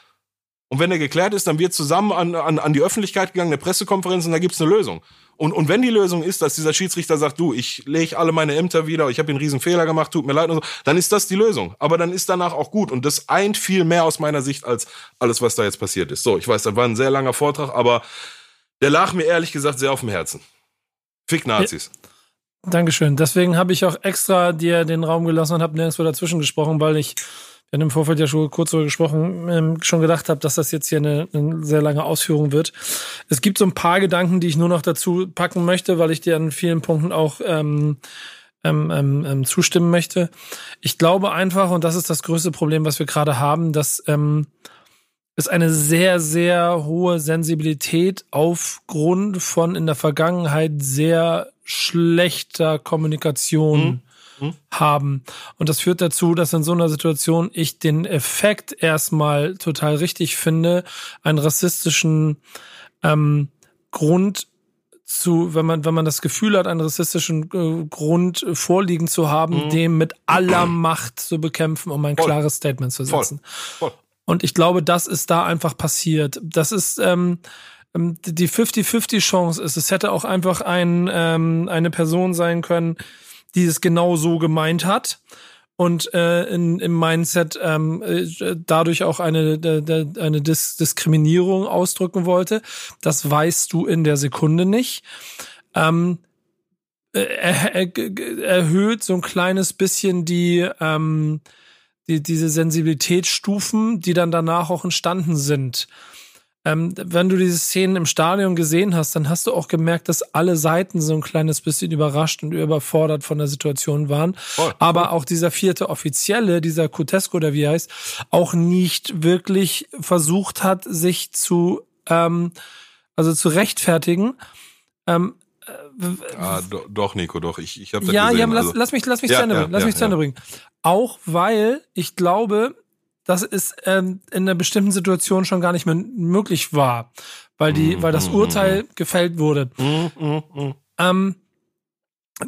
Und wenn er geklärt ist, dann wird zusammen an, an, an die Öffentlichkeit gegangen, eine Pressekonferenz und da gibt's eine Lösung. Und, und wenn die Lösung ist, dass dieser Schiedsrichter sagt, du, ich lege alle meine Ämter wieder, ich habe einen riesen Fehler gemacht, tut mir leid und so, dann ist das die Lösung. Aber dann ist danach auch gut. Und das eint viel mehr aus meiner Sicht als alles, was da jetzt passiert ist. So, ich weiß, das war ein sehr langer Vortrag, aber der lag mir ehrlich gesagt sehr auf dem Herzen. Fick Nazis. Ja. Dankeschön. Deswegen habe ich auch extra dir den Raum gelassen und habe nirgendwo dazwischen gesprochen, weil ich haben im Vorfeld ja schon kurz darüber gesprochen, ähm, schon gedacht habe, dass das jetzt hier eine, eine, sehr lange Ausführung wird. Es gibt so ein paar Gedanken, die ich nur noch dazu packen möchte, weil ich dir an vielen Punkten auch ähm, ähm, ähm, ähm, zustimmen möchte. Ich glaube einfach, und das ist das größte Problem, was wir gerade haben, dass ähm, es eine sehr, sehr hohe Sensibilität aufgrund von in der Vergangenheit sehr schlechter Kommunikation mhm mhm. haben. Und das führt dazu, dass in so einer Situation ich den Effekt erstmal total richtig finde, einen rassistischen ähm, Grund zu, wenn man, wenn man das Gefühl hat, einen rassistischen äh, Grund vorliegen zu haben, mhm. dem mit aller Macht zu bekämpfen, um ein Voll. klares Statement zu setzen. Voll. Voll. Und ich glaube, das ist da einfach passiert. Das ist ähm, ähm die 50-50 Chance ist. Es hätte auch einfach ein, ähm, eine Person sein können, die es genau so gemeint hat und äh, in, im Mindset ähm, äh, dadurch auch eine, eine Dis Diskriminierung ausdrücken wollte. Das weißt du in der Sekunde nicht. Ähm, äh, er, er, erhöht so ein kleines bisschen die, ähm, die diese Sensibilitätsstufen, die dann danach auch entstanden sind ähm, wenn du diese Szenen im Stadion gesehen hast, dann hast du auch gemerkt, dass alle Seiten so ein kleines bisschen überrascht und überfordert von der Situation waren. Oh, Aber auch dieser vierte Offizielle, dieser Kutesco, der wie heißt, auch nicht wirklich versucht hat, sich zu, ähm, also zu rechtfertigen. Ähm, Ah, do, doch, Nico, doch. Ich, ich habe ja, gesehen. ja, lass, also, lass mich, lass mich ja, zu Ende ja, bringen. Lass ja, mich zu Ende bringen. Auch weil ich glaube, dass es ähm, in einer bestimmten Situation schon gar nicht mehr möglich war, weil die, mm, weil das mm, Urteil mm. gefällt wurde. Ähm,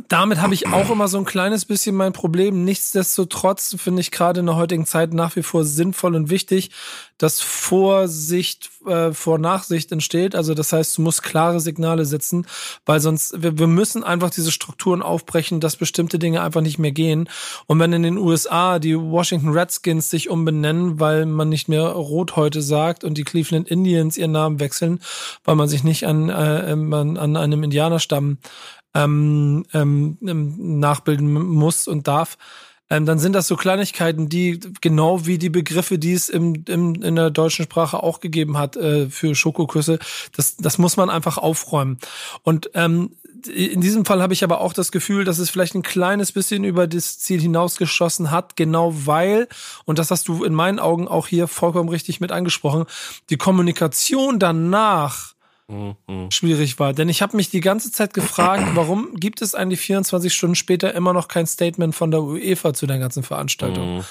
damit habe ich auch immer so ein kleines bisschen mein Problem. Nichtsdestotrotz finde ich gerade in der heutigen Zeit nach wie vor sinnvoll und wichtig, dass Vorsicht äh, vor Nachsicht entsteht. Also das heißt, du musst klare Signale setzen, weil sonst wir, wir müssen einfach diese Strukturen aufbrechen, dass bestimmte Dinge einfach nicht mehr gehen. Und wenn in den USA die Washington Redskins sich umbenennen, weil man nicht mehr Rot heute sagt und die Cleveland Indians ihren Namen wechseln, weil man sich nicht an, äh, an einem Indianerstamm ähm, ähm, ähm, nachbilden muss und darf, ähm, dann sind das so Kleinigkeiten, die genau wie die Begriffe, die es im, im, in der deutschen Sprache auch gegeben hat äh, für Schokoküsse, das, das muss man einfach aufräumen. Und ähm, in diesem Fall habe ich aber auch das Gefühl, dass es vielleicht ein kleines bisschen über das Ziel hinausgeschossen hat, genau weil, und das hast du in meinen Augen auch hier vollkommen richtig mit angesprochen, die Kommunikation danach mhm. schwierig war. Denn ich habe mich die ganze Zeit gefragt, (clears throat) warum gibt es eigentlich 24 Stunden später immer noch kein Statement von der UEFA zu der ganzen Veranstaltung? Mhm.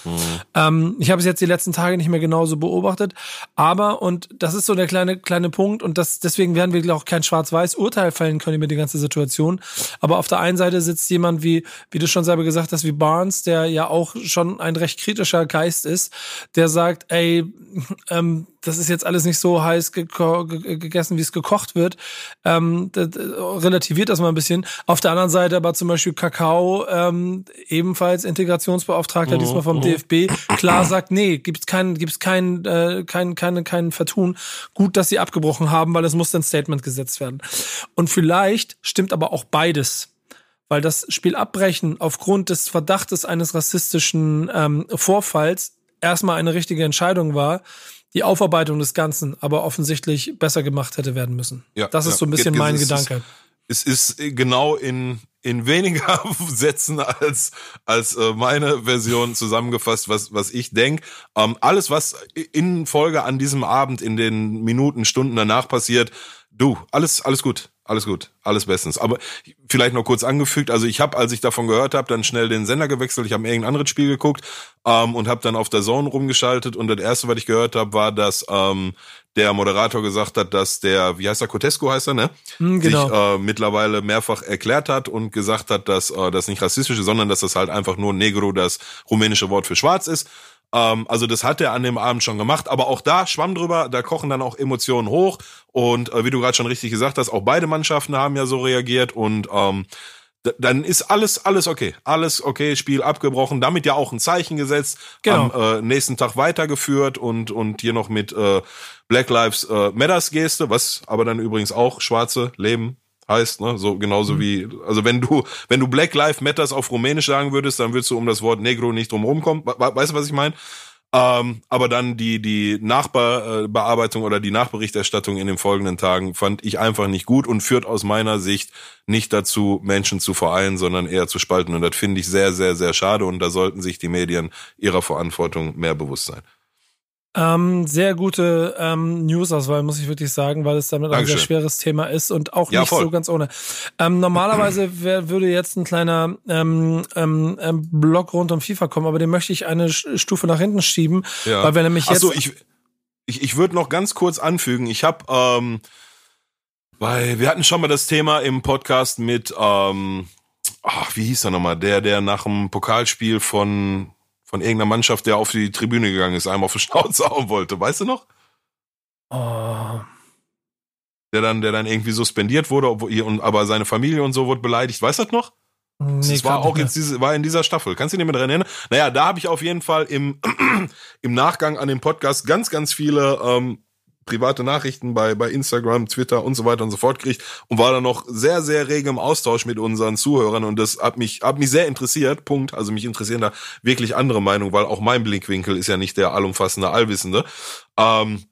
Ähm, ich habe es jetzt die letzten Tage nicht mehr genauso beobachtet, aber und das ist so der kleine kleine Punkt und das deswegen werden wir auch kein Schwarz-Weiß Urteil fällen können über die ganze Situation. Aber auf der einen Seite sitzt jemand wie wie du schon selber gesagt hast wie Barnes, der ja auch schon ein recht kritischer Geist ist, der sagt, ey, ähm, das ist jetzt alles nicht so heiß gegessen, wie es gekocht wird. Ähm, das, relativiert das mal ein bisschen. Auf der anderen Seite aber zum Beispiel Kakao, ähm, ebenfalls Integrationsbeauftragter, mhm. diesmal vom mhm. DFB, klar sagt, nee, gibt's kein, gibt's kein, äh, kein, kein, kein Vertun. Gut, dass sie abgebrochen haben, weil es muss ein Statement gesetzt werden. Und vielleicht stimmt aber auch beides weil das Spiel abbrechen aufgrund des Verdachtes eines rassistischen ähm, Vorfalls erstmal eine richtige Entscheidung war, die Aufarbeitung des Ganzen aber offensichtlich besser gemacht hätte werden müssen. Ja, das ist ja. so ein bisschen mein Es ist- Gedanke. Es ist genau in, in weniger (laughs) Sätzen als, als äh, meine Version zusammengefasst, was, was ich denk. Ähm, alles, was in Folge an diesem Abend, in den Minuten, Stunden danach passiert, du, alles, alles gut. Alles gut, alles bestens. Aber vielleicht noch kurz angefügt, also ich habe, als ich davon gehört habe, dann schnell den Sender gewechselt. Ich habe irgendein anderes Spiel geguckt ähm, und habe dann auf der Zone rumgeschaltet. Und das erste, was ich gehört habe, war, dass ähm, der Moderator gesagt hat, dass der, wie heißt er, Cotesco heißt er, ne? Hm, genau. sich äh, mittlerweile mehrfach erklärt hat und gesagt hat, dass äh, das nicht rassistisch ist, sondern dass das halt einfach nur Negro das rumänische Wort für schwarz ist. Ähm, also das hat er an dem Abend schon gemacht, aber auch da schwamm drüber, da kochen dann auch Emotionen hoch und äh, wie du gerade schon richtig gesagt hast, auch beide Mannschaften haben ja so reagiert und ähm, dann ist alles alles okay, alles okay, Spiel abgebrochen, damit ja auch ein Zeichen gesetzt, Genau. am äh, nächsten Tag weitergeführt und und hier noch mit äh, Black Lives äh, Matters Geste, was aber dann übrigens auch schwarze Leben heißt, ne? So genauso wie also wenn du wenn du Black Lives Matters auf Rumänisch sagen würdest, dann würdest du um das Wort Negro nicht drum rumkommen. We- we- Weißt du, was ich meine? Ähm, aber dann die die Nachbearbeitung oder die Nachberichterstattung in den folgenden Tagen fand ich einfach nicht gut und führt aus meiner Sicht nicht dazu, Menschen zu vereinen, sondern eher zu spalten. Und das finde ich sehr, sehr, sehr schade. Und da sollten sich die Medien ihrer Verantwortung mehr bewusst sein. Ähm, sehr gute ähm, Newsauswahl, muss ich wirklich sagen, weil es damit ein sehr Dankeschön. schweres Thema ist und auch Ja, nicht voll. so ganz ohne. Ähm, normalerweise (clears throat) wär, würde jetzt ein kleiner ähm, ähm, ähm, Block rund um FIFA kommen, aber den möchte ich eine Stufe nach hinten schieben, Ja. weil wir nämlich jetzt so, ich, ich, ich würde noch ganz kurz anfügen. Ich habe, ähm, weil wir hatten schon mal das Thema im Podcast mit, ähm, ach, wie hieß er nochmal, der, der nach dem Pokalspiel von von irgendeiner Mannschaft, der auf die Tribüne gegangen ist, einmal auf die Schnauze hauen wollte. Weißt du noch? oh, Der dann, der dann irgendwie suspendiert wurde, obwohl ihr und aber seine Familie und so wurde beleidigt. Weißt du das noch? nee, das war auch jetzt diese, war in dieser Staffel. Kannst du dich nicht mehr dran erinnern? Naja, da habe ich auf jeden Fall im, (clears throat) im Nachgang an den Podcast ganz, ganz viele ähm, private Nachrichten bei, bei Instagram, Twitter und so weiter und so fort gekriegt und war dann noch sehr, sehr rege im Austausch mit unseren Zuhörern und das hat mich, hat mich sehr interessiert. Punkt. Also mich interessieren da wirklich andere Meinungen, weil auch mein Blickwinkel ist ja nicht der allumfassende, allwissende. Ähm,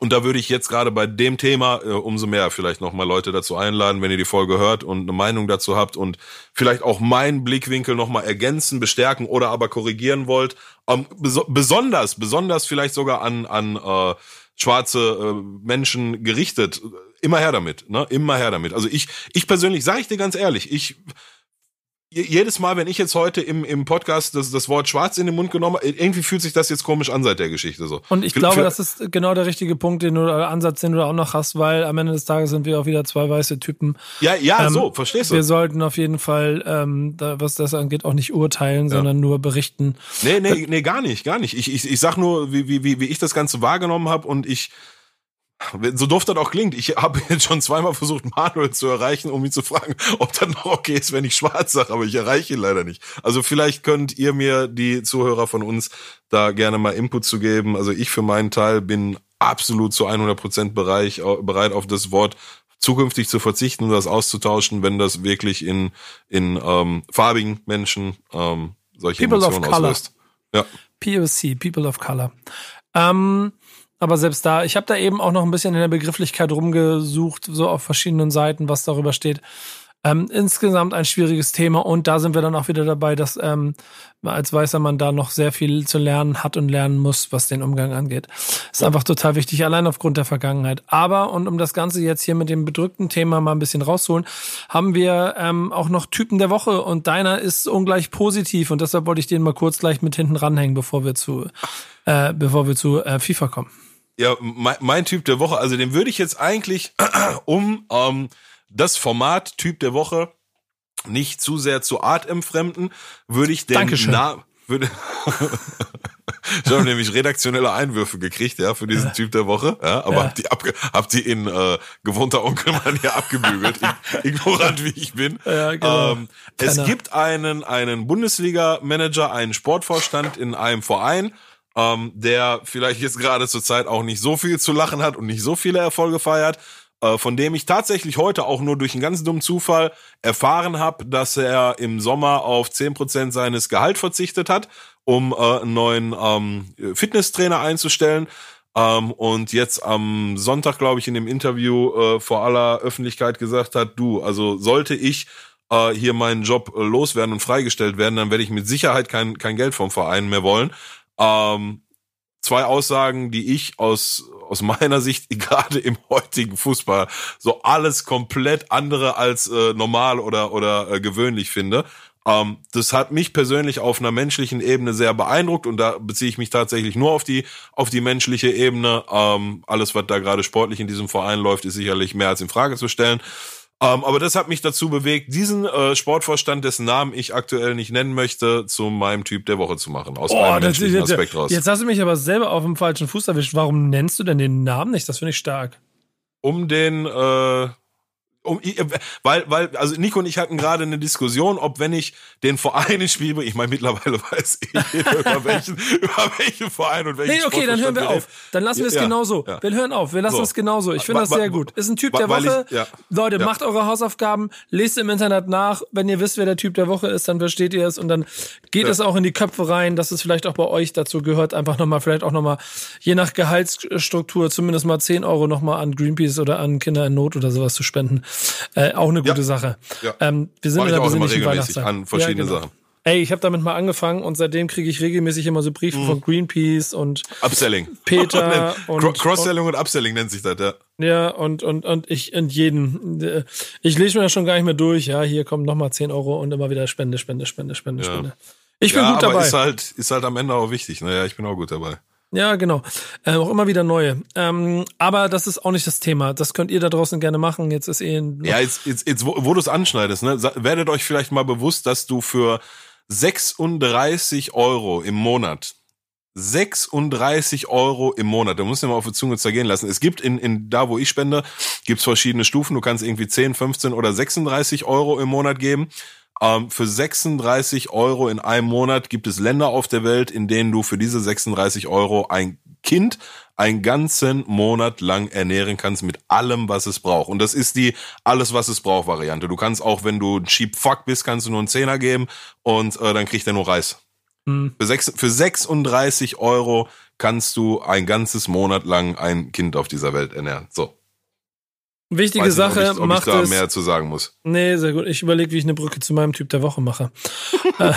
und da würde ich jetzt gerade bei dem Thema äh, umso mehr vielleicht nochmal Leute dazu einladen, wenn ihr die Folge hört und eine Meinung dazu habt und vielleicht auch meinen Blickwinkel nochmal ergänzen, bestärken oder aber korrigieren wollt. Ähm, beso besonders, besonders vielleicht sogar an, an äh, schwarze äh, Menschen gerichtet. Immer her damit, ne? Immer her damit. Also ich, ich persönlich, sage ich dir ganz ehrlich, ich jedes Mal, wenn ich jetzt heute im, im Podcast das, das Wort schwarz in den Mund genommen habe, irgendwie fühlt sich das jetzt komisch an seit der Geschichte so. Und ich Für- glaube, für- das ist genau der richtige Punkt, den du, oder Ansatz, den du da auch noch hast, weil am Ende des Tages sind wir auch wieder zwei weiße Typen. Ja, ja, Ähm, so, verstehst du? Wir sollten auf jeden Fall, ähm, da, was das angeht, auch nicht urteilen, sondern nur berichten. Nee, nee, nee, gar nicht, gar nicht. Ich, ich, ich sag nur, wie, wie, wie ich das Ganze wahrgenommen habe und ich, so doof das auch klingt, ich habe (laughs) jetzt schon zweimal versucht, Manuel zu erreichen, um ihn zu fragen, ob das noch okay ist, wenn ich schwarz sage, aber ich erreiche ihn leider nicht. Also vielleicht könnt ihr mir, die Zuhörer von uns, da gerne mal Input zu geben. Also ich für meinen Teil bin absolut zu 100 Prozent bereit, bereit auf das Wort zukünftig zu verzichten und das auszutauschen, wenn das wirklich in, in ähm, farbigen Menschen ähm, solche People of Emotionen Color. auslöst. Ja. POC, People of Color. Ähm, aber selbst da, ich habe da eben auch noch ein bisschen in der Begrifflichkeit rumgesucht, so auf verschiedenen Seiten, was darüber steht. Ähm, insgesamt ein schwieriges Thema und da sind wir dann auch wieder dabei, dass ähm, als weißer Mann da noch sehr viel zu lernen hat und lernen muss, was den Umgang angeht. Ist einfach total wichtig, allein aufgrund der Vergangenheit. Aber, und um das Ganze jetzt hier mit dem bedrückten Thema mal ein bisschen rauszuholen, haben wir ähm, auch noch Typen der Woche und deiner ist ungleich positiv und deshalb wollte ich den mal kurz gleich mit hinten ranhängen, bevor wir zu, äh, bevor wir zu äh, FIFA kommen. Ja, mein, mein Typ der Woche, also den würde ich jetzt eigentlich (clears throat) um ähm, das Format Typ der Woche nicht zu sehr zu Art entfremden, würde ich den Dankeschön. Na würde (laughs) Ich habe nämlich redaktionelle Einwürfe gekriegt, ja, für diesen Typ der Woche, ja, aber Ja. hab die, abge hab die in äh, gewohnter Onkelmann hier abgebügelt, (laughs) ig- ignorant wie ich bin. Ja, genau. ähm, es gibt einen, einen Bundesliga-Manager, einen Sportvorstand in einem Verein, ähm, der vielleicht jetzt gerade zur Zeit auch nicht so viel zu lachen hat und nicht so viele Erfolge feiert. äh, von dem ich tatsächlich heute auch nur durch einen ganz dummen Zufall erfahren habe, dass er im Sommer auf 10% seines Gehalt verzichtet hat, um äh, einen neuen ähm, Fitnesstrainer einzustellen. Ähm, und jetzt am Sonntag, glaube ich, in dem Interview äh, vor aller Öffentlichkeit gesagt hat, du, also sollte ich äh, hier meinen Job äh, loswerden und freigestellt werden, dann werde ich mit Sicherheit kein, kein Geld vom Verein mehr wollen. Ähm, zwei Aussagen, die ich aus aus meiner Sicht (laughs) gerade im heutigen Fußball so alles komplett andere als äh, normal oder oder äh, gewöhnlich finde. Ähm, das hat mich persönlich auf einer menschlichen Ebene sehr beeindruckt und da beziehe ich mich tatsächlich nur auf die auf die menschliche Ebene. Ähm, alles, was da gerade sportlich in diesem Verein läuft, ist sicherlich mehr als in Frage zu stellen. Ähm, aber das hat mich dazu bewegt, diesen äh, Sportvorstand, dessen Namen ich aktuell nicht nennen möchte, zu meinem Typ der Woche zu machen. Aus Oh, einem das, menschlichen jetzt, Aspekt raus. jetzt hast du mich aber selber auf dem falschen Fuß erwischt. Warum nennst du denn den Namen nicht? Das finde ich stark. um den äh, um, weil, weil, also Nico und ich hatten gerade eine Diskussion, ob wenn ich den Verein ins Spiel bringe, ich meine, mittlerweile (laughs) weiß ich über (laughs) welchen, über welchen Verein und welchen Nee, okay, dann hören wir auf. Dann lassen wir es Ja, genauso. ja. Wir hören auf. Wir lassen So. es genauso. Ich finde das sehr gut. Ist ein Typ der weil ich- Woche. ja. Leute, macht eure Hausaufgaben, lest im Internet nach. Wenn ihr wisst, wer der Typ der Woche ist, dann versteht ihr es und dann geht es auch in die Köpfe rein, dass es vielleicht auch bei euch dazu gehört, einfach nochmal, vielleicht auch nochmal, je nach Gehaltsstruktur, zumindest mal 10 Euro nochmal an Greenpeace oder an Kinder in Not oder sowas zu spenden. Äh, auch eine Ja. gute Sache. Ja. Ähm, wir sind Mach ich auch immer regelmäßig an verschiedene genau. Sachen. Ey, ich habe damit mal angefangen und seitdem kriege ich regelmäßig immer so Briefe Mhm. von Greenpeace und Upselling. Peter (laughs) und- Cro- Cross-Selling und Upselling nennt sich das, ja. ja, und, und, und ich und jeden. Ich lese mir das schon gar nicht mehr durch. Ja, hier kommen nochmal 10 Euro und immer wieder Spende, Spende, Spende, Spende, Ja. Spende. Ich bin ja, gut aber dabei. ist halt, ist halt am Ende auch wichtig. Naja, ich bin auch gut dabei. Ja, genau. Äh, auch immer wieder neue. Ähm, aber das ist auch nicht das Thema. Das könnt ihr da draußen gerne machen. Jetzt ist eh ein Ja, jetzt, jetzt, jetzt wo, wo du es anschneidest, ne, werdet euch vielleicht mal bewusst, dass du für 36 Euro im Monat 36 Euro im Monat. Da musst du mal auf die Zunge zergehen lassen. Es gibt in, in da, wo ich spende, gibt's verschiedene Stufen. Du kannst irgendwie 10, 15 oder 36 Euro im Monat geben. Ähm, für 36 Euro in einem Monat gibt es Länder auf der Welt, in denen du für diese 36 Euro ein Kind einen ganzen Monat lang ernähren kannst mit allem, was es braucht. Und das ist die alles, was es braucht Variante. Du kannst auch, wenn du ein Cheap Fuck bist, kannst du nur einen Zehner geben und äh, dann kriegt er nur Reis. Hm. Für, sechs, für 36 Euro kannst du ein ganzes Monat lang ein Kind auf dieser Welt ernähren. So. Wichtige Weiß nicht, Sache. ob ich, ob macht ich da es. mehr zu sagen muss. Nee, sehr gut. Ich überlege, wie ich eine Brücke zu meinem Typ der Woche mache. (laughs) Äh,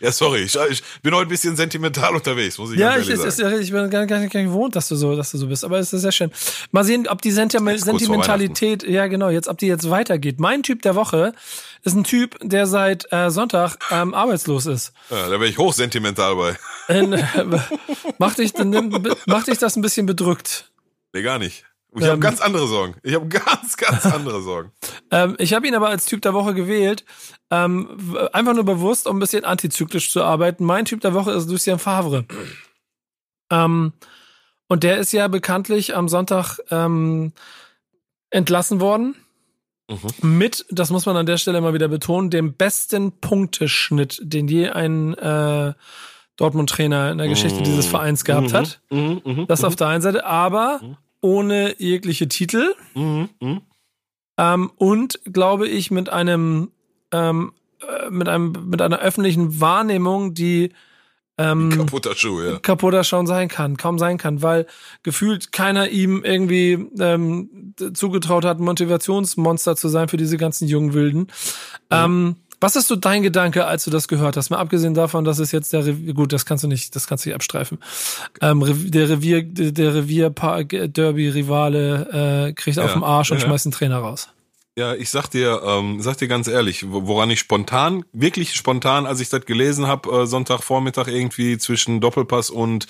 Ja, sorry, ich, ich bin heute ein bisschen sentimental unterwegs, muss ich Ja, ganz ich, ehrlich es sagen. ist, ich bin gar, gar nicht gewohnt, dass du so, dass du so bist. Aber es ist sehr schön. Mal sehen, ob die vor Sentimentalität, ja genau, jetzt, ob die jetzt weitergeht. Mein Typ der Woche ist ein Typ, der seit äh, Sonntag ähm, arbeitslos ist. Ja, da wäre ich hochsentimental bei. In, (laughs) äh, macht dich, macht dich das ein bisschen bedrückt? Nee, gar nicht. Ich Ähm. habe ganz andere Sorgen. Ich habe (laughs) ganz, ganz andere Sorgen. (laughs) Ähm, ich habe ihn aber als Typ der Woche gewählt, ähm, einfach nur bewusst, um ein bisschen antizyklisch zu arbeiten. Mein Typ der Woche ist Lucien Favre. Ähm, und der ist ja bekanntlich am Sonntag ähm, entlassen worden. Mhm. Mit, das muss man an der Stelle mal wieder betonen, dem besten Punkteschnitt, den je ein äh, Dortmund-Trainer in der Geschichte dieses Vereins gehabt hat. Mhm, mhm, Das auf der einen Seite, aber Mhm. Ohne jegliche Titel. mhm, mhm. Ähm, und glaube ich mit einem ähm, äh, mit einem mit einer öffentlichen Wahrnehmung, die ähm, Kaputter Schuh, ja. kaputter schon sein kann, kaum sein kann, weil gefühlt keiner ihm irgendwie ähm, zugetraut hat, Motivationsmonster zu sein für diese ganzen jungen Wilden. Ähm, was ist so dein Gedanke, als du das gehört hast? Mal abgesehen davon, dass es jetzt der Revier, gut, das kannst du nicht, das kannst du nicht abstreifen. Ähm, der Revier, der Revier Derby Rivale äh, kriegt auf Ja, den Arsch und ja. schmeißt den Trainer raus. Ja, ich sag dir, ähm, sag dir ganz ehrlich, wo- woran ich spontan, wirklich spontan, als ich das gelesen habe, äh, Sonntagvormittag irgendwie zwischen Doppelpass und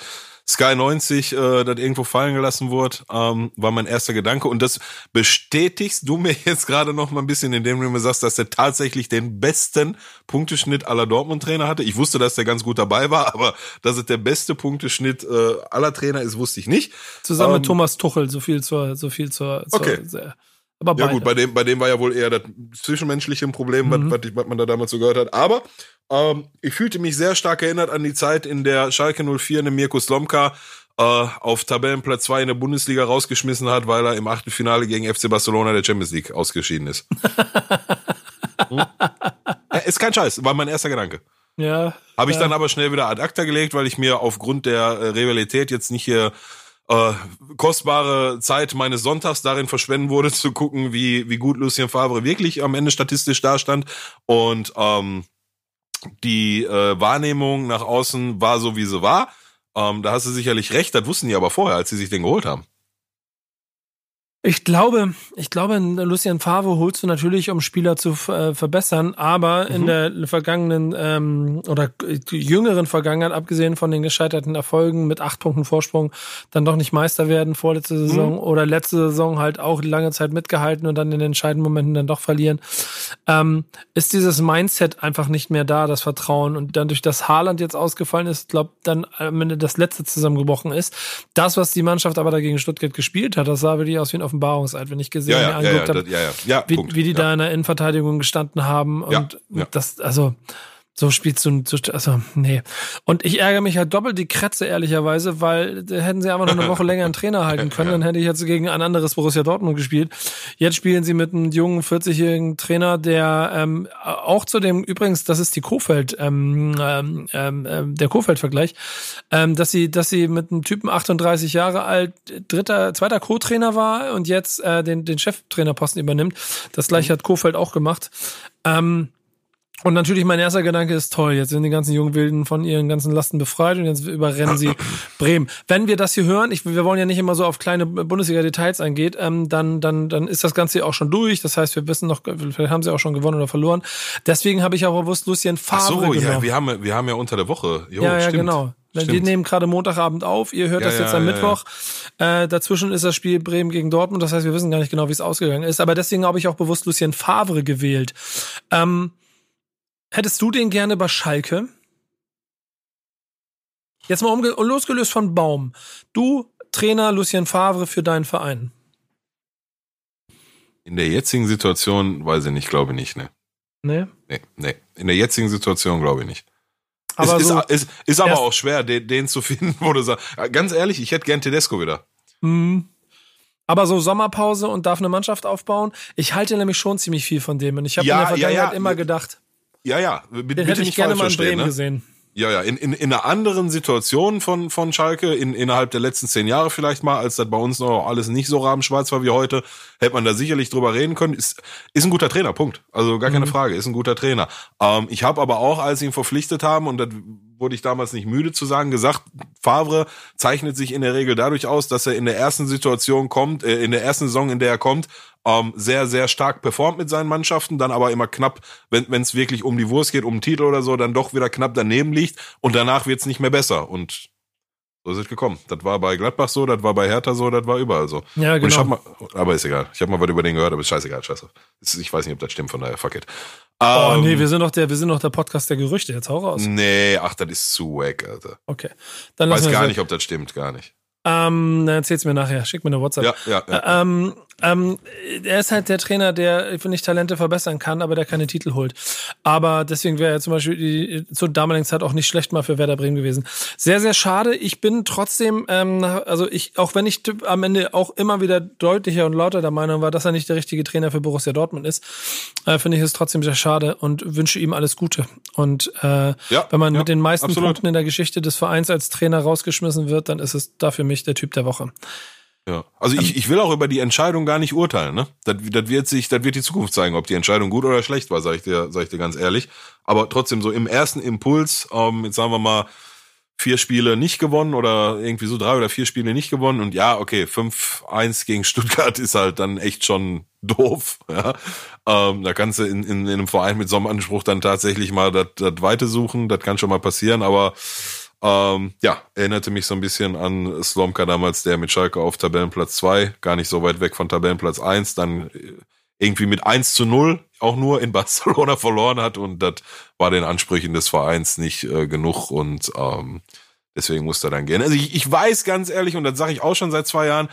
Sky 90, äh, das irgendwo fallen gelassen wurde, ähm, war mein erster Gedanke. Und das bestätigst du mir (laughs) jetzt gerade noch mal ein bisschen, indem du mir sagst, dass er tatsächlich den besten Punkteschnitt aller Dortmund-Trainer hatte. Ich wusste, dass der ganz gut dabei war, (laughs) aber dass es der beste Punkteschnitt äh, aller Trainer ist, wusste ich nicht. Zusammen Ähm, mit Thomas Tuchel, so viel zur, so viel zur, zur Okay. sehr, aber Ja beide. gut, bei dem, bei dem war ja wohl eher das zwischenmenschliche Problem, was, was, was man da damals so gehört hat. Aber ähm, ich fühlte mich sehr stark erinnert an die Zeit, in der Schalke 04 eine Mirko Slomka äh, auf Tabellenplatz 2 in der Bundesliga rausgeschmissen hat, weil er im Achtelfinale gegen FC Barcelona der Champions League ausgeschieden ist. (laughs) hm? Ist kein Scheiß, war mein erster Gedanke. Ja. Habe ich ja. dann aber schnell wieder ad acta gelegt, weil ich mir aufgrund der äh, Rivalität jetzt nicht hier äh, kostbare Zeit meines Sonntags darin verschwenden wurde, (laughs) zu gucken, wie, wie gut Lucien Favre wirklich am Ende statistisch dastand. Und ähm, die äh, Wahrnehmung nach außen war so, wie sie war. Ähm, da hast du sicherlich recht, das wussten die aber vorher, als sie sich den geholt haben. Ich glaube, ich glaube, Lucien Favre holst du natürlich, um Spieler zu äh, verbessern, aber mhm. in der vergangenen ähm, oder jüngeren Vergangenheit, abgesehen von den gescheiterten Erfolgen mit acht Punkten Vorsprung, dann doch nicht Meister werden vorletzte Saison mhm. oder letzte Saison halt auch lange Zeit mitgehalten und dann in den entscheidenden Momenten dann doch verlieren, ähm, ist dieses Mindset einfach nicht mehr da, das Vertrauen und dann durch das Haaland jetzt ausgefallen ist, glaube dann am Ende das letzte zusammengebrochen ist. Das, was die Mannschaft aber dagegen Stuttgart gespielt hat, das sah wirklich aus wie ein Offenbarungseid, wenn ich gesehen ja, ja, angeguckt ja, habe, ja, ja, wie, wie die da in der Innenverteidigung gestanden haben und das, also so spielst du, also nee. Und ich ärgere mich halt doppelt die Kretze, ehrlicherweise, weil hätten sie einfach noch eine Woche länger einen Trainer (laughs) halten können, dann hätte ich jetzt gegen ein anderes Borussia Dortmund gespielt. Jetzt spielen sie mit einem jungen, 40-jährigen Trainer, der ähm, auch zu dem, übrigens, das ist die Kofeld, ähm, ähm, ähm, der Kofeld-Vergleich, ähm, dass sie, dass sie mit einem Typen 38 Jahre alt, dritter, zweiter Co-Trainer war und jetzt äh, den, den Cheftrainerposten übernimmt. Das gleiche hat Kofeld auch gemacht. Ähm, und natürlich mein erster Gedanke ist toll, jetzt sind die ganzen jungen Wilden von ihren ganzen Lasten befreit und jetzt überrennen sie (clears throat) Bremen. Wenn wir das hier hören, ich, wir wollen ja nicht immer so auf kleine Bundesliga-Details eingehen, ähm, dann, dann, dann ist das Ganze auch schon durch. Das heißt, wir wissen noch, vielleicht haben sie auch schon gewonnen oder verloren. Deswegen habe ich auch bewusst Lucien Favre Ach so, genommen. ja, wir haben, wir haben ja unter der Woche. Jo, ja, ja, stimmt. genau. Stimmt. Wir nehmen gerade Montagabend auf, ihr hört Ja, das jetzt ja, am ja, Mittwoch. Äh, dazwischen ist das Spiel Bremen gegen Dortmund, das heißt, wir wissen gar nicht genau, wie es ausgegangen ist. Aber deswegen habe ich auch bewusst Lucien Favre gewählt. Ähm, Hättest du den gerne bei Schalke? Jetzt mal losgelöst von Baum. Du, Trainer Lucien Favre für deinen Verein. In der jetzigen Situation weiß ich nicht, glaube ich nicht, ne. Nee? Nee, nee. In der jetzigen Situation glaube ich nicht. Aber es so ist, ist, ist aber auch schwer, den, den zu (laughs) finden, wo du sagst, ganz ehrlich, ich hätte gern Tedesco wieder. Mhm. Aber so Sommerpause und darf eine Mannschaft aufbauen. Ich halte nämlich schon ziemlich viel von dem. Und ich habe Ja, in der ja, Vergangenheit ja. immer gedacht, Ja, ja, bitte, den hätte nicht ich gerne falsch mal in verstehen, Bremen ne? gesehen. Ja, ja, in, in, in einer anderen Situation von, von Schalke, in, innerhalb der letzten zehn Jahre vielleicht mal, als das bei uns noch alles nicht so rabenschwarz war wie heute, hätte man da sicherlich drüber reden können. Ist, ist ein guter Trainer, Punkt. Also gar keine Mhm. Frage, ist ein guter Trainer. Ähm, ich habe aber auch, als sie ihn verpflichtet haben, und das wurde ich damals nicht müde zu sagen, gesagt, Favre zeichnet sich in der Regel dadurch aus, dass er in der ersten Situation kommt, äh, in der ersten Saison, in der er kommt, ähm, sehr, sehr stark performt mit seinen Mannschaften, dann aber immer knapp, wenn es wirklich um die Wurst geht, um einen Titel oder so, dann doch wieder knapp daneben liegt und danach wird's nicht mehr besser. Und so ist es gekommen. Das war bei Gladbach so, das war bei Hertha so, das war überall so. Ja, Und ich genau. hab mal, aber ist egal. Ich habe mal was über den gehört, aber ist scheißegal, scheiße. Ich weiß nicht, ob das stimmt, von daher, fuck it. Oh Ähm, nee, wir sind doch der, wir sind doch der Podcast der Gerüchte. Jetzt hau raus. Nee, ach, das ist zu wack, Alter. Okay. Dann Weiß gar so. nicht, ob das stimmt, gar nicht. Ähm, dann erzähl's mir nachher. Schick mir eine WhatsApp. Ja, ja, ja. Ä- Ähm, ähm, er ist halt der Trainer, der, finde ich, Talente verbessern kann, aber der keine Titel holt. Aber deswegen wäre er zum Beispiel die, zur damaligen Zeit auch nicht schlecht mal für Werder Bremen gewesen. Sehr, sehr schade. Ich bin trotzdem, ähm, also ich, auch wenn ich am Ende auch immer wieder deutlicher und lauter der Meinung war, dass er nicht der richtige Trainer für Borussia Dortmund ist, äh, finde ich es trotzdem sehr schade und wünsche ihm alles Gute. Und äh, Ja, wenn man ja, mit den meisten absolut. Punkten in der Geschichte des Vereins als Trainer rausgeschmissen wird, dann ist es da für mich der Typ der Woche. Ja. Also ich, ich will auch über die Entscheidung gar nicht urteilen, ne? Das, das wird sich, das wird die Zukunft zeigen, ob die Entscheidung gut oder schlecht war, sag ich dir, sag ich dir ganz ehrlich. Aber trotzdem so im ersten Impuls, ähm, jetzt sagen wir mal, vier Spiele nicht gewonnen oder irgendwie so drei oder vier Spiele nicht gewonnen und ja, okay, 5-1 gegen Stuttgart ist halt dann echt schon doof, (laughs) ja. Ähm, da kannst du in, in, in einem Verein mit so einem Anspruch dann tatsächlich mal das Weite suchen, das kann schon mal passieren, aber ähm, ja, erinnerte mich so ein bisschen an Slomka damals, der mit Schalke auf Tabellenplatz zwei gar nicht so weit weg von Tabellenplatz eins dann äh, irgendwie mit 1 zu 0 auch nur in (laughs) Barcelona verloren hat und das war den Ansprüchen des Vereins nicht äh, genug und ähm, deswegen musste er dann gehen. Also ich, ich weiß ganz ehrlich, und das sage ich auch schon seit zwei Jahren,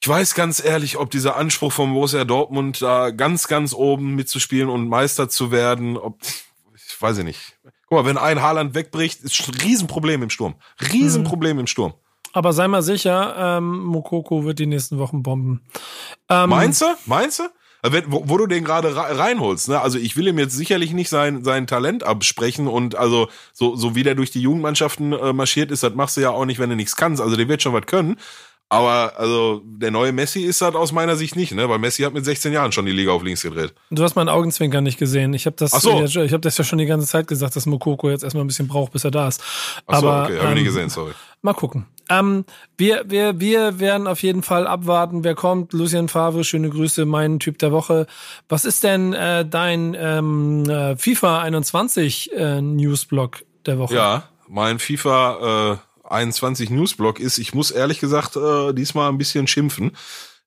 ich weiß ganz ehrlich, ob dieser Anspruch von Borussia Dortmund da ganz, ganz oben mitzuspielen und Meister zu werden, ob, ich weiß ich nicht. Guck mal, wenn ein Haaland wegbricht, ist ein Riesenproblem im Sturm. Riesenproblem im Sturm. Aber sei mal sicher, ähm, Mokoko wird die nächsten Wochen bomben. Ähm, Meinst du? Meinst du? Also Wenn, wo, wo du den gerade reinholst, ne? Also ich will ihm jetzt sicherlich nicht sein, sein Talent absprechen und also so, so wie der durch die Jugendmannschaften äh, marschiert ist, das machst du ja auch nicht, wenn du nichts kannst. Also der wird schon was können. Aber also der neue Messi ist das aus meiner Sicht nicht, ne? Weil Messi hat mit 16 Jahren schon die Liga auf links gedreht. Du hast meinen Augenzwinker nicht gesehen. Ich habe das, so. ich habe das ja schon die ganze Zeit gesagt, dass Mokoko jetzt erstmal ein bisschen braucht, bis er da ist. Ach so, Aber okay, habe ich ähm, nicht gesehen, sorry. Mal gucken. Ähm, wir, wir, wir werden auf jeden Fall abwarten, wer kommt. Lucien Favre, schöne Grüße, mein Typ der Woche. Was ist denn äh, dein ähm, äh, FIFA 21 äh, Newsblog der Woche? Ja, mein FIFA äh, 21 Newsblog ist, ich muss ehrlich gesagt äh, diesmal ein bisschen schimpfen.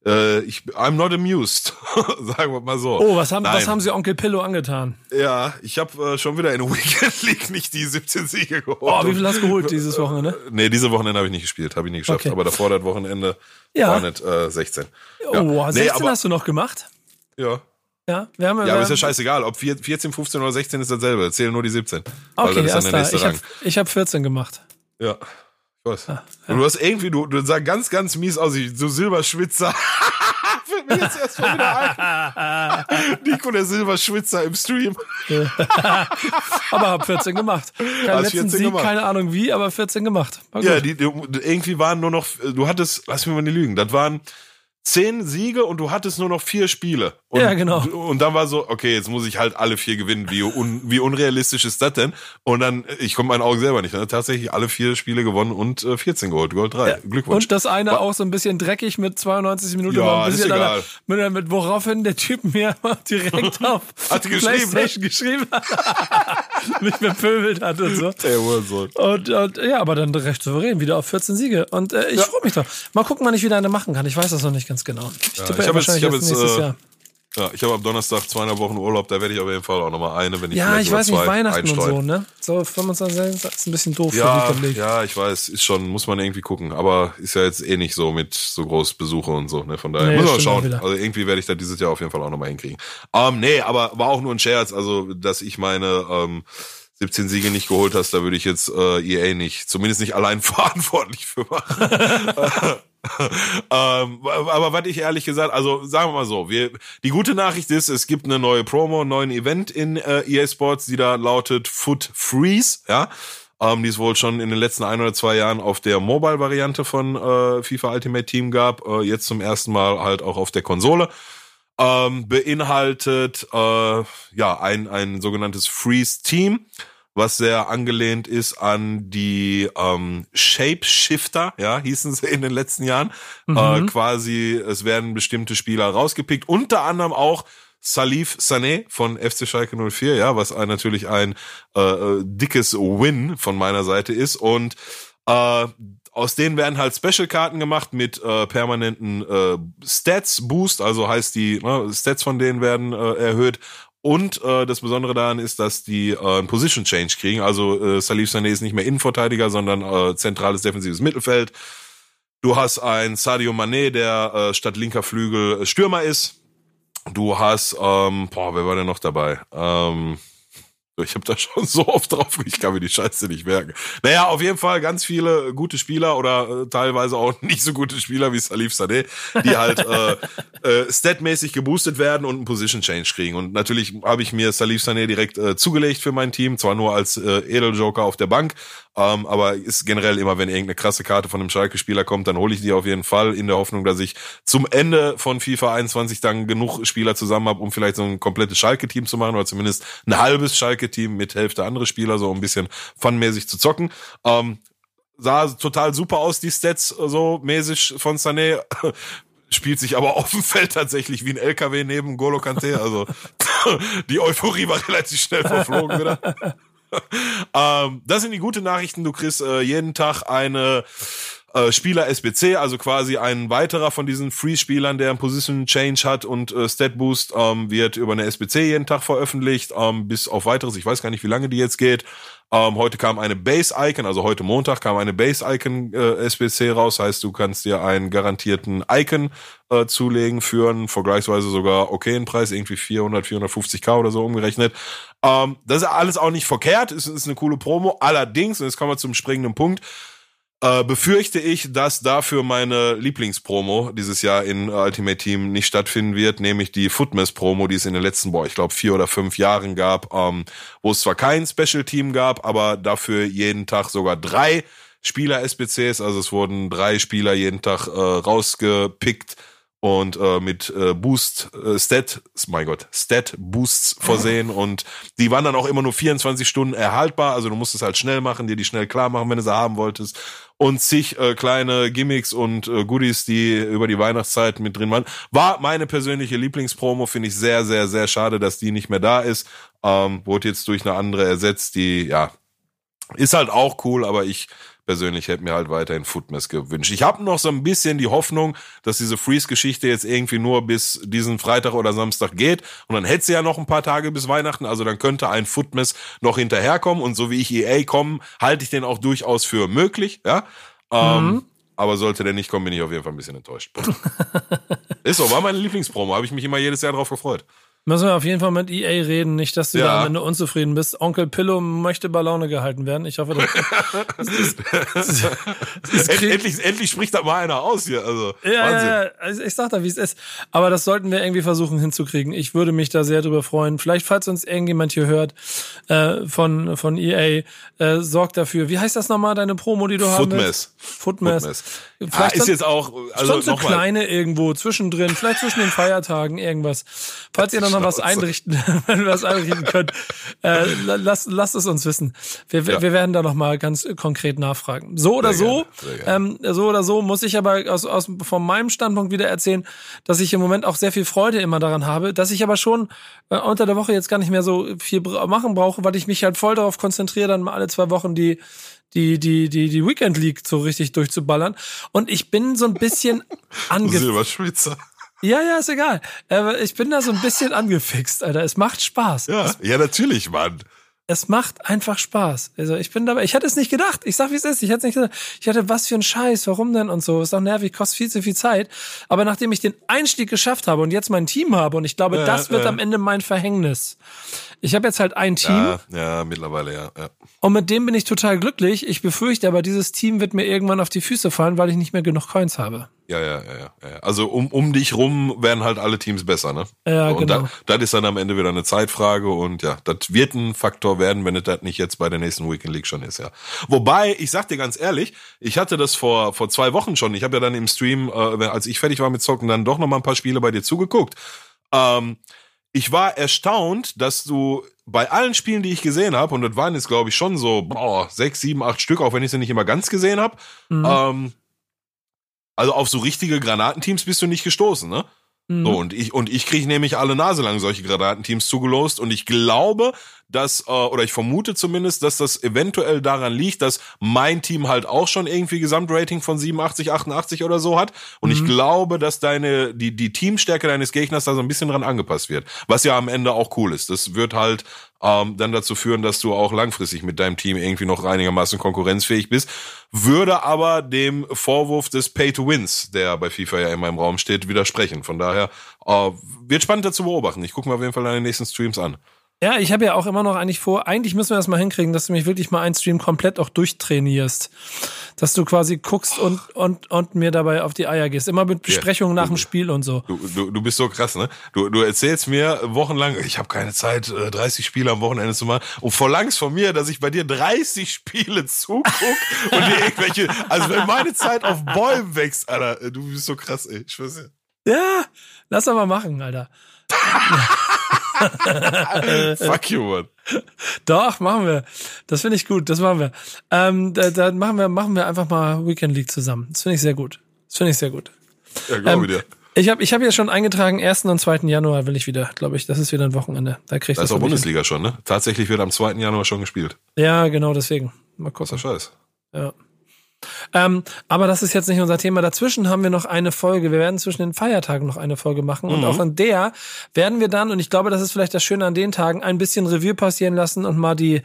Äh, ich, I'm not amused, (laughs) sagen wir mal so. Oh, was haben, was haben sie Onkel Pillow angetan? Ja, ich habe äh, schon wieder in (laughs) Weekend League nicht die 17 Siege geholt. Oh, wie viel hast du geholt dieses Wochenende? Nee, diese Wochenende habe ich nicht gespielt, habe ich nicht geschafft. Okay. Aber davor das Wochenende Ja. war nicht äh, 16. Ja. Oh, Nee, 16 aber- hast du noch gemacht? Ja. Ja, wir haben Ja, wir aber ist ja scheißegal. Ob vier- 14, 15 oder 16 ist dasselbe. Zählen nur die 17. Weil Okay, das ist dann der nächste Ich habe Rang. ich hab 14 gemacht. Ja. Ich weiß. Und du hast irgendwie, du, du sah ganz, ganz mies aus, wie so Silberschwitzer. (laughs) Fällt mir jetzt erst mal wieder ein. (laughs) Nico, der Silberschwitzer im Stream. (laughs) Aber hab 14 gemacht. Hast letzten 14 Sieg, gemacht. keine Ahnung wie, aber 14 gemacht. Ja, die, die, irgendwie waren nur noch, du hattest, lass mich mal nicht lügen, das waren zehn Siege und du hattest nur noch vier Spiele. Und, Ja, genau. Und dann war so, okay, jetzt muss ich halt alle vier gewinnen. Wie, un, wie unrealistisch ist das denn? Und dann, ich konnte meinen Augen selber nicht. Dann tatsächlich alle vier Spiele gewonnen und äh, 14 geholt. Gold 3. Glückwunsch. Und das eine War- auch so ein bisschen dreckig mit 92 Minuten. Ja, war ein ist bisschen egal. Mit, mit, woraufhin der Typ mir (laughs) direkt (laughs) auf Hat geschrieben, Playstation geschrieben hat. (laughs) mich bepöbelt hat und so. Der Hurensohn. Und, und ja, aber dann recht souverän, wieder auf 14 Siege. Und äh, ich Ja. freue mich drauf. Mal gucken, wann ich wieder eine machen kann. Ich weiß das noch nicht ganz genau. Ich Ja, ich hab jetzt- ich hab jetzt, nächstes äh, Jahr. Ja, ich habe ab Donnerstag zweieinhalb Wochen Urlaub, da werde ich auf jeden Fall auch nochmal eine, wenn ich Ja, ich weiß nicht, Weihnachten und einstreue. so, ne? So 25 ist ein bisschen doof Ja, für League. ja, ich weiß, ist schon, muss man irgendwie gucken. Aber ist ja jetzt eh nicht so mit so groß Besuche und so, ne? Von daher Nee, muss man stimmt auch schauen. Also irgendwie werde ich das dieses Jahr auf jeden Fall auch nochmal hinkriegen. Ähm, nee, aber war auch nur ein Scherz, also dass ich meine ähm, 17 Siege nicht geholt hast, da würde ich jetzt äh, EA nicht, zumindest nicht allein (laughs) verantwortlich für machen. (laughs) ähm, aber was ich ehrlich gesagt, also sagen wir mal so, wir, die gute Nachricht ist, es gibt eine neue Promo, einen neuen Event in äh, EA Sports, die da lautet Foot Freeze, ja. Ähm, die es wohl schon in den letzten ein oder zwei Jahren auf der Mobile-Variante von äh, FIFA Ultimate Team gab, äh, jetzt zum ersten Mal halt auch auf der Konsole. Ähm, beinhaltet äh, ja ein, ein sogenanntes Freeze Team, was sehr angelehnt ist an die ähm, Shapeshifter, ja, hießen sie in den letzten Jahren. Äh, quasi, es werden bestimmte Spieler rausgepickt, unter anderem auch Salif Sané von FC Schalke 04, ja, was ein, natürlich ein äh, äh, dickes Win von meiner Seite ist und äh, aus denen werden halt Special-Karten gemacht mit äh, permanenten äh, Stats-Boost, also heißt die ne, Stats von denen werden äh, erhöht. Und äh, das Besondere daran ist, dass die äh, einen Position Change kriegen. Also äh, Salif Sané ist nicht mehr Innenverteidiger, sondern äh, zentrales defensives Mittelfeld. Du hast ein Sadio Mané, der äh, statt linker Flügel Stürmer ist. Du hast, ähm, boah, wer war denn noch dabei? Ähm, ich habe da schon (laughs) so oft drauf, ich kann mir die Scheiße nicht merken. Naja, auf jeden Fall ganz viele gute Spieler oder äh, teilweise auch (laughs) nicht so gute Spieler wie Salif Sadeh, die halt äh, äh, statmäßig geboostet werden und einen Position Change kriegen. Und natürlich habe ich mir Salif Sané direkt äh, zugelegt für mein Team, zwar nur als äh, Edeljoker auf der Bank, ähm, aber ist generell immer, wenn irgendeine krasse Karte von einem Schalke-Spieler kommt, dann hole ich die auf jeden Fall in der Hoffnung, dass ich zum Ende von FIFA 21 dann genug Spieler zusammen habe, um vielleicht so ein komplettes Schalke-Team zu machen oder zumindest ein halbes Schalke-Team mit Hälfte andere Spieler, so ein bisschen funmäßig zu zocken. Ähm, sah total super aus, die Stats so mäßig von Sané. (laughs) Spielt sich aber auf dem Feld tatsächlich wie ein LKW neben Golo Kante. Also (laughs) die Euphorie war relativ schnell verflogen wieder. (laughs) ähm, das sind die guten Nachrichten. Du kriegst äh, jeden Tag eine äh, Spieler SBC, also quasi ein weiterer von diesen Free-Spielern, der einen Position Change hat und äh, Stat Boost, ähm, wird über eine SBC jeden Tag veröffentlicht, ähm, bis auf weiteres. Ich weiß gar nicht, wie lange die jetzt geht. Ähm, heute kam eine Base-Icon, also heute Montag kam eine Base-Icon äh, SBC raus, heißt du kannst dir einen garantierten Icon äh, zulegen für einen vergleichsweise sogar okayen Preis, irgendwie 400, 450k oder so umgerechnet. Ähm, das ist alles auch nicht verkehrt, es ist eine coole Promo, allerdings, und jetzt kommen wir zum springenden Punkt, äh, befürchte ich, dass dafür meine Lieblingspromo dieses Jahr in Ultimate Team nicht stattfinden wird, nämlich die Footmess-Promo, die es in den letzten, boah, ich glaube, vier oder fünf Jahren gab, ähm, wo es zwar kein Special-Team gab, aber dafür jeden Tag sogar drei Spieler-SBCs, also es wurden drei Spieler jeden Tag äh, rausgepickt und äh, mit äh, Boost, äh, Stat, mein Gott, Stat Boosts versehen (laughs) und die waren dann auch immer nur 24 Stunden erhaltbar, also du musstest halt schnell machen, dir die schnell klar machen, wenn du sie haben wolltest und zig äh, kleine Gimmicks und äh, Goodies, die über die Weihnachtszeit mit drin waren. War meine persönliche Lieblingspromo, finde ich sehr, sehr, sehr schade, dass die nicht mehr da ist. Ähm, wurde jetzt durch eine andere ersetzt, die, ja, ist halt auch cool, aber ich persönlich hätte mir halt weiterhin Footmess gewünscht. Ich habe noch so ein bisschen die Hoffnung, dass diese Freeze-Geschichte jetzt irgendwie nur bis diesen Freitag oder Samstag geht und dann hätte sie ja noch ein paar Tage bis Weihnachten, also dann könnte ein Footmess noch hinterherkommen und so wie ich EA komme, halte ich den auch durchaus für möglich, ja. Ähm, mhm. Aber sollte der nicht kommen, bin ich auf jeden Fall ein bisschen enttäuscht. (laughs) Ist so, war meine Lieblingspromo, habe ich mich immer jedes Jahr drauf gefreut. Müssen wir auf jeden Fall mit EA reden, nicht, dass du ja. da am Ende unzufrieden bist. Onkel Pillow möchte bei Laune gehalten werden. Ich hoffe, das, (laughs) ist, das, das endlich, endlich spricht da mal einer aus hier. Also, ja, Wahnsinn. ja, also ich sag da, wie es ist. Aber das sollten wir irgendwie versuchen hinzukriegen. Ich würde mich da sehr drüber freuen. Vielleicht, falls uns irgendjemand hier hört äh, von, von EA, äh, sorgt dafür. Wie heißt das nochmal, deine Promo, die du haben willst? Footmess. Footmess. Vielleicht ah, ist jetzt auch also so kleine irgendwo zwischendrin, vielleicht zwischen den Feiertagen irgendwas. Falls ihr noch was einrichten, (laughs) wenn wir was einrichten könnt, äh, lasst, lasst es uns wissen. Wir, ja. wir werden da noch mal ganz konkret nachfragen. So oder sehr so, ähm, so oder so muss ich aber aus, aus von meinem Standpunkt wieder erzählen, dass ich im Moment auch sehr viel Freude immer daran habe, dass ich aber schon äh, unter der Woche jetzt gar nicht mehr so viel machen brauche, weil ich mich halt voll darauf konzentriere, dann mal alle zwei Wochen die die, die, die, die Weekend League so richtig durchzuballern. Und ich bin so ein bisschen (laughs) ange... Silberschwitzer. Ja, ja, ist egal. Aber ich bin da so ein bisschen angefixt, Alter. Es macht Spaß. Ja, ja natürlich, Mann. Es macht einfach Spaß. Also ich bin dabei. Ich hatte es nicht gedacht. Ich sag, wie es ist. Ich hatte es nicht gedacht. Ich hatte, was für ein Scheiß, warum denn und so. Ist doch nervig, kostet viel zu viel Zeit. Aber nachdem ich den Einstieg geschafft habe und jetzt mein Team habe, und ich glaube, ja, das wird ja. am Ende mein Verhängnis. Ich habe jetzt halt ein Team. Ja, ja, mittlerweile, ja, ja. Und mit dem bin ich total glücklich. Ich befürchte aber, dieses Team wird mir irgendwann auf die Füße fallen, weil ich nicht mehr genug Coins habe. Ja, ja, ja, ja. Also um, um dich rum werden halt alle Teams besser, ne? Ja, und genau. das ist dann am Ende wieder eine Zeitfrage und ja, das wird ein Faktor werden, wenn es das nicht jetzt bei der nächsten Weekend League schon ist, ja. Wobei, ich sag dir ganz ehrlich, ich hatte das vor, vor zwei Wochen schon. Ich habe ja dann im Stream, äh, als ich fertig war mit Zocken, dann doch noch mal ein paar Spiele bei dir zugeguckt. Ähm, ich war erstaunt, dass du bei allen Spielen, die ich gesehen habe, und das waren jetzt, glaube ich, schon so boah, sechs, sieben, acht Stück, auch wenn ich sie nicht immer ganz gesehen habe, mhm. ähm, also auf so richtige Granatenteams bist du nicht gestoßen, ne? Mhm. So, und ich, und ich kriege nämlich alle Nase lang solche Granatenteams zugelost und ich glaube, dass, äh, oder ich vermute zumindest, dass das eventuell daran liegt, dass mein Team halt auch schon irgendwie Gesamtrating von 87, 88 oder so hat. Und mhm. ich glaube, dass deine, die, die Teamstärke deines Gegners da so ein bisschen dran angepasst wird. Was ja am Ende auch cool ist. Das wird halt ähm, dann dazu führen, dass du auch langfristig mit deinem Team irgendwie noch einigermaßen konkurrenzfähig bist. Würde aber dem Vorwurf des Pay-to-Wins, der bei FIFA ja immer im Raum steht, widersprechen. Von daher äh, wird spannend dazu beobachten. Ich gucke mir auf jeden Fall deine nächsten Streams an. Ja, ich habe ja auch immer noch eigentlich vor, eigentlich müssen wir das mal hinkriegen, dass du mich wirklich mal einen Stream komplett auch durchtrainierst. Dass du quasi guckst und, und, und mir dabei auf die Eier gehst. Immer mit Besprechungen ja, nach dem Spiel und so. Du, du, du bist so krass, ne? Du, du erzählst mir wochenlang, ich habe keine Zeit, 30 äh, Spiele am Wochenende zu machen und verlangst von mir, dass ich bei dir 30 Spiele zuguck und dir irgendwelche, also wenn meine Zeit auf Bäumen wächst, Alter, du bist so krass, ey, ich weiß ja. Ja, lass mal machen, Alter. (laughs) (laughs) Fuck you, man. Doch, machen wir. Das finde ich gut, das machen wir. Ähm, da, da machen wir, machen wir einfach mal Weekend League zusammen. Das finde ich sehr gut. Das finde ich sehr gut. Ja, glaube ähm, dir. Ich habe ich hab ja schon eingetragen, 1. und 2. Januar will ich wieder, glaube ich. Das ist wieder ein Wochenende. Da kriegst du. Das ist auch Bundesliga hin. schon, ne? Tatsächlich wird am 2. Januar schon gespielt. Ja, genau, deswegen. Mal gucken. Was ist Scheiß. Ja. Ähm, aber das ist jetzt nicht unser Thema. Dazwischen haben wir noch eine Folge. Wir werden zwischen den Feiertagen noch eine Folge machen. Mhm. Und auch in der werden wir dann, und ich glaube, das ist vielleicht das Schöne an den Tagen, ein bisschen Revue passieren lassen und mal die,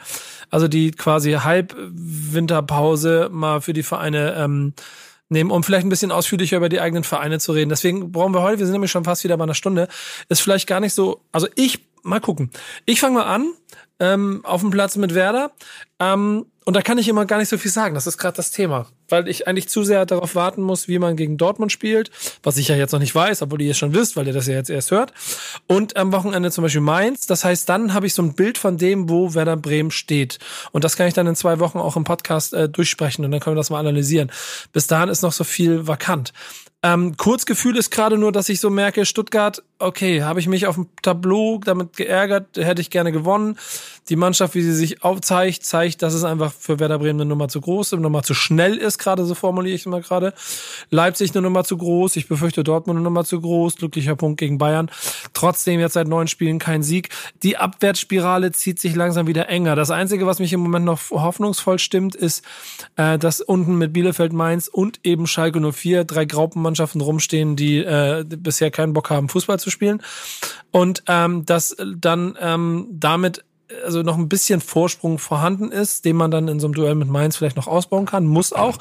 also die quasi Halbwinterpause mal für die Vereine ähm, nehmen, um vielleicht ein bisschen ausführlicher über die eigenen Vereine zu reden. Deswegen brauchen wir heute, wir sind nämlich schon fast wieder bei einer Stunde, ist vielleicht gar nicht so, also ich, mal gucken. Ich fange mal an, ähm, auf dem Platz mit Werder. Ähm, und da kann ich immer gar nicht so viel sagen. Das ist gerade das Thema. Weil ich eigentlich zu sehr darauf warten muss, wie man gegen Dortmund spielt, was ich ja jetzt noch nicht weiß, obwohl ihr es schon wisst, weil ihr das ja jetzt erst hört. Und am Wochenende zum Beispiel Mainz. Das heißt, dann habe ich so ein Bild von dem, wo Werder Bremen steht. Und das kann ich dann in zwei Wochen auch im Podcast äh, durchsprechen und dann können wir das mal analysieren. Bis dahin ist noch so viel vakant. Ähm, Kurzgefühl ist gerade nur, dass ich so merke, Stuttgart, okay, habe ich mich auf dem Tableau damit geärgert, hätte ich gerne gewonnen. Die Mannschaft, wie sie sich aufzeigt, zeigt, dass es einfach für Werder Bremen eine Nummer zu groß, eine Nummer zu schnell ist, gerade so formuliere ich es mal gerade. Leipzig eine Nummer zu groß, ich befürchte Dortmund eine Nummer zu groß, glücklicher Punkt gegen Bayern. Trotzdem jetzt seit neun Spielen kein Sieg. Die Abwärtsspirale zieht sich langsam wieder enger. Das Einzige, was mich im Moment noch hoffnungsvoll stimmt, ist, äh, dass unten mit Bielefeld Mainz und eben Schalke 04 drei Graupenmannschaften rumstehen, die äh, bisher keinen Bock haben, Fußball zu spielen. Und ähm, dass dann ähm, damit also noch ein bisschen Vorsprung vorhanden ist, den man dann in so einem Duell mit Mainz vielleicht noch ausbauen kann, muss auch.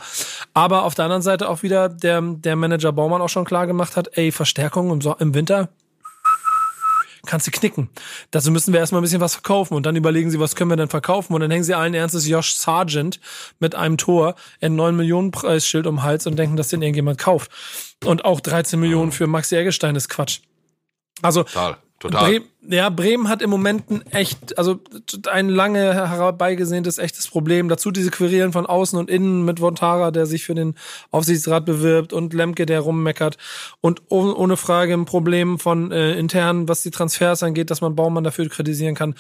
Aber auf der anderen Seite auch wieder der, der Manager Baumann auch schon klar gemacht hat, ey, Verstärkung im, so im Winter kannst du knicken. Dazu müssen wir erstmal ein bisschen was verkaufen und dann überlegen sie, was können wir denn verkaufen und dann hängen sie allen Ernstes Josh Sargent mit einem Tor ein 9 Millionen Preisschild um Hals und denken, dass den irgendjemand kauft. Und auch 13 Millionen für Maxi Eggestein ist Quatsch. Also Total. Total. Bremen, ja, Bremen hat im Moment ein echt, also ein lange herbeigesehntes echtes Problem. Dazu diese Querelen von außen und innen mit Vontara, der sich für den Aufsichtsrat bewirbt und Lemke, der rummeckert. Und ohne Frage ein Problem von äh, intern, was die Transfers angeht, dass man Baumann dafür kritisieren kann,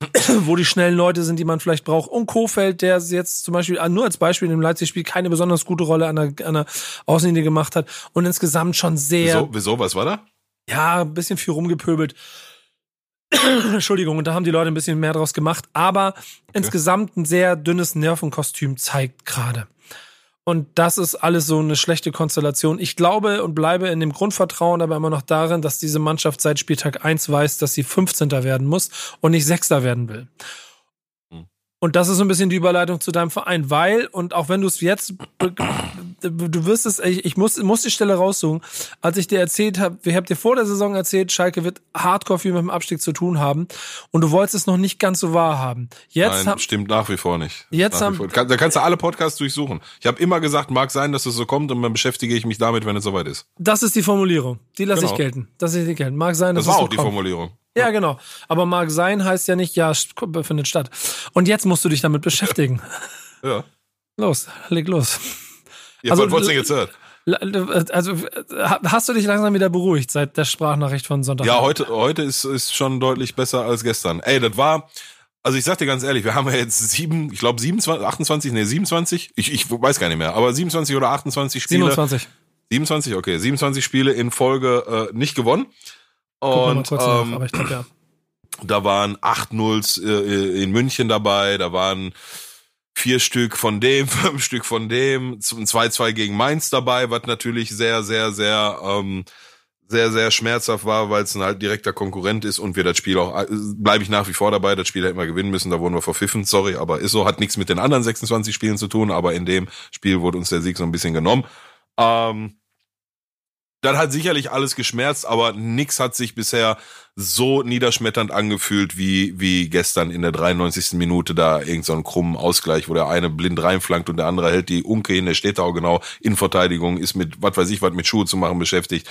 (clears throat) wo die schnellen Leute sind, die man vielleicht braucht. Und Kofeld, der jetzt zum Beispiel, nur als Beispiel im Leipzig-Spiel keine besonders gute Rolle an der, an der Außenlinie gemacht hat und insgesamt schon sehr. Wieso, wieso was war da? Ja, ein bisschen viel rumgepöbelt. (clears throat) Entschuldigung, und da haben die Leute ein bisschen mehr draus gemacht, aber okay. insgesamt ein sehr dünnes Nervenkostüm zeigt gerade. Und das ist alles so eine schlechte Konstellation. Ich glaube und bleibe in dem Grundvertrauen aber immer noch darin, dass diese Mannschaft seit Spieltag 1 weiß, dass sie 15. werden muss und nicht Sechster werden will. Und das ist so ein bisschen die Überleitung zu deinem Verein, weil, und auch wenn du es jetzt, du wirst es, ich, ich muss, muss die Stelle raussuchen, als ich dir erzählt habe, wir habt dir vor der Saison erzählt, Schalke wird hardcore viel mit dem Abstieg zu tun haben und du wolltest es noch nicht ganz so wahr haben. Jetzt Nein, hab, stimmt nach wie vor nicht. Jetzt haben, vor. Da kannst du alle Podcasts durchsuchen. Ich habe immer gesagt, mag sein, dass es so kommt und dann beschäftige ich mich damit, wenn es soweit ist. Das ist die Formulierung. Die lasse genau. ich gelten. Das ist die gelten. Mag sein, dass das war es so auch die kommt. Formulierung. Ja, genau. Aber mag sein heißt ja nicht, ja, findet statt. Und jetzt musst du dich damit beschäftigen. (laughs) Ja. Los, leg los. Ja, also, was jetzt hört? Also hast du dich langsam wieder beruhigt seit der Sprachnachricht von Sonntag? Ja, heute, heute ist, ist schon deutlich besser als gestern. Ey, das war, also ich sag dir ganz ehrlich, wir haben ja jetzt sieben, ich glaube 27, 28, nee, 27, ich, ich weiß gar nicht mehr, aber 27 oder 28 Spiele. 27. 27, okay, 27 Spiele in Folge äh, nicht gewonnen. Und ähm, nach, glaub, ja. da waren acht Nulls äh, in München dabei, da waren vier Stück von dem, (laughs) fünf Stück von dem, ein 2-2 gegen Mainz dabei, was natürlich sehr, sehr, sehr, ähm, sehr, sehr schmerzhaft war, weil es ein halt direkter Konkurrent ist und wir das Spiel auch, äh, bleibe ich nach wie vor dabei, das Spiel hätten wir gewinnen müssen, da wurden wir verpfiffen, sorry, aber ist so, hat nichts mit den anderen 26 Spielen zu tun, aber in dem Spiel wurde uns der Sieg so ein bisschen genommen. Ähm, das hat sicherlich alles geschmerzt, aber nix hat sich bisher so niederschmetternd angefühlt wie, wie gestern in der 93. Minute da irgend so einen krummen Ausgleich, wo der eine blind reinflankt und der andere hält die Unke hin, der steht da auch genau in Verteidigung, ist mit, was weiß ich, was mit Schuhe zu machen beschäftigt.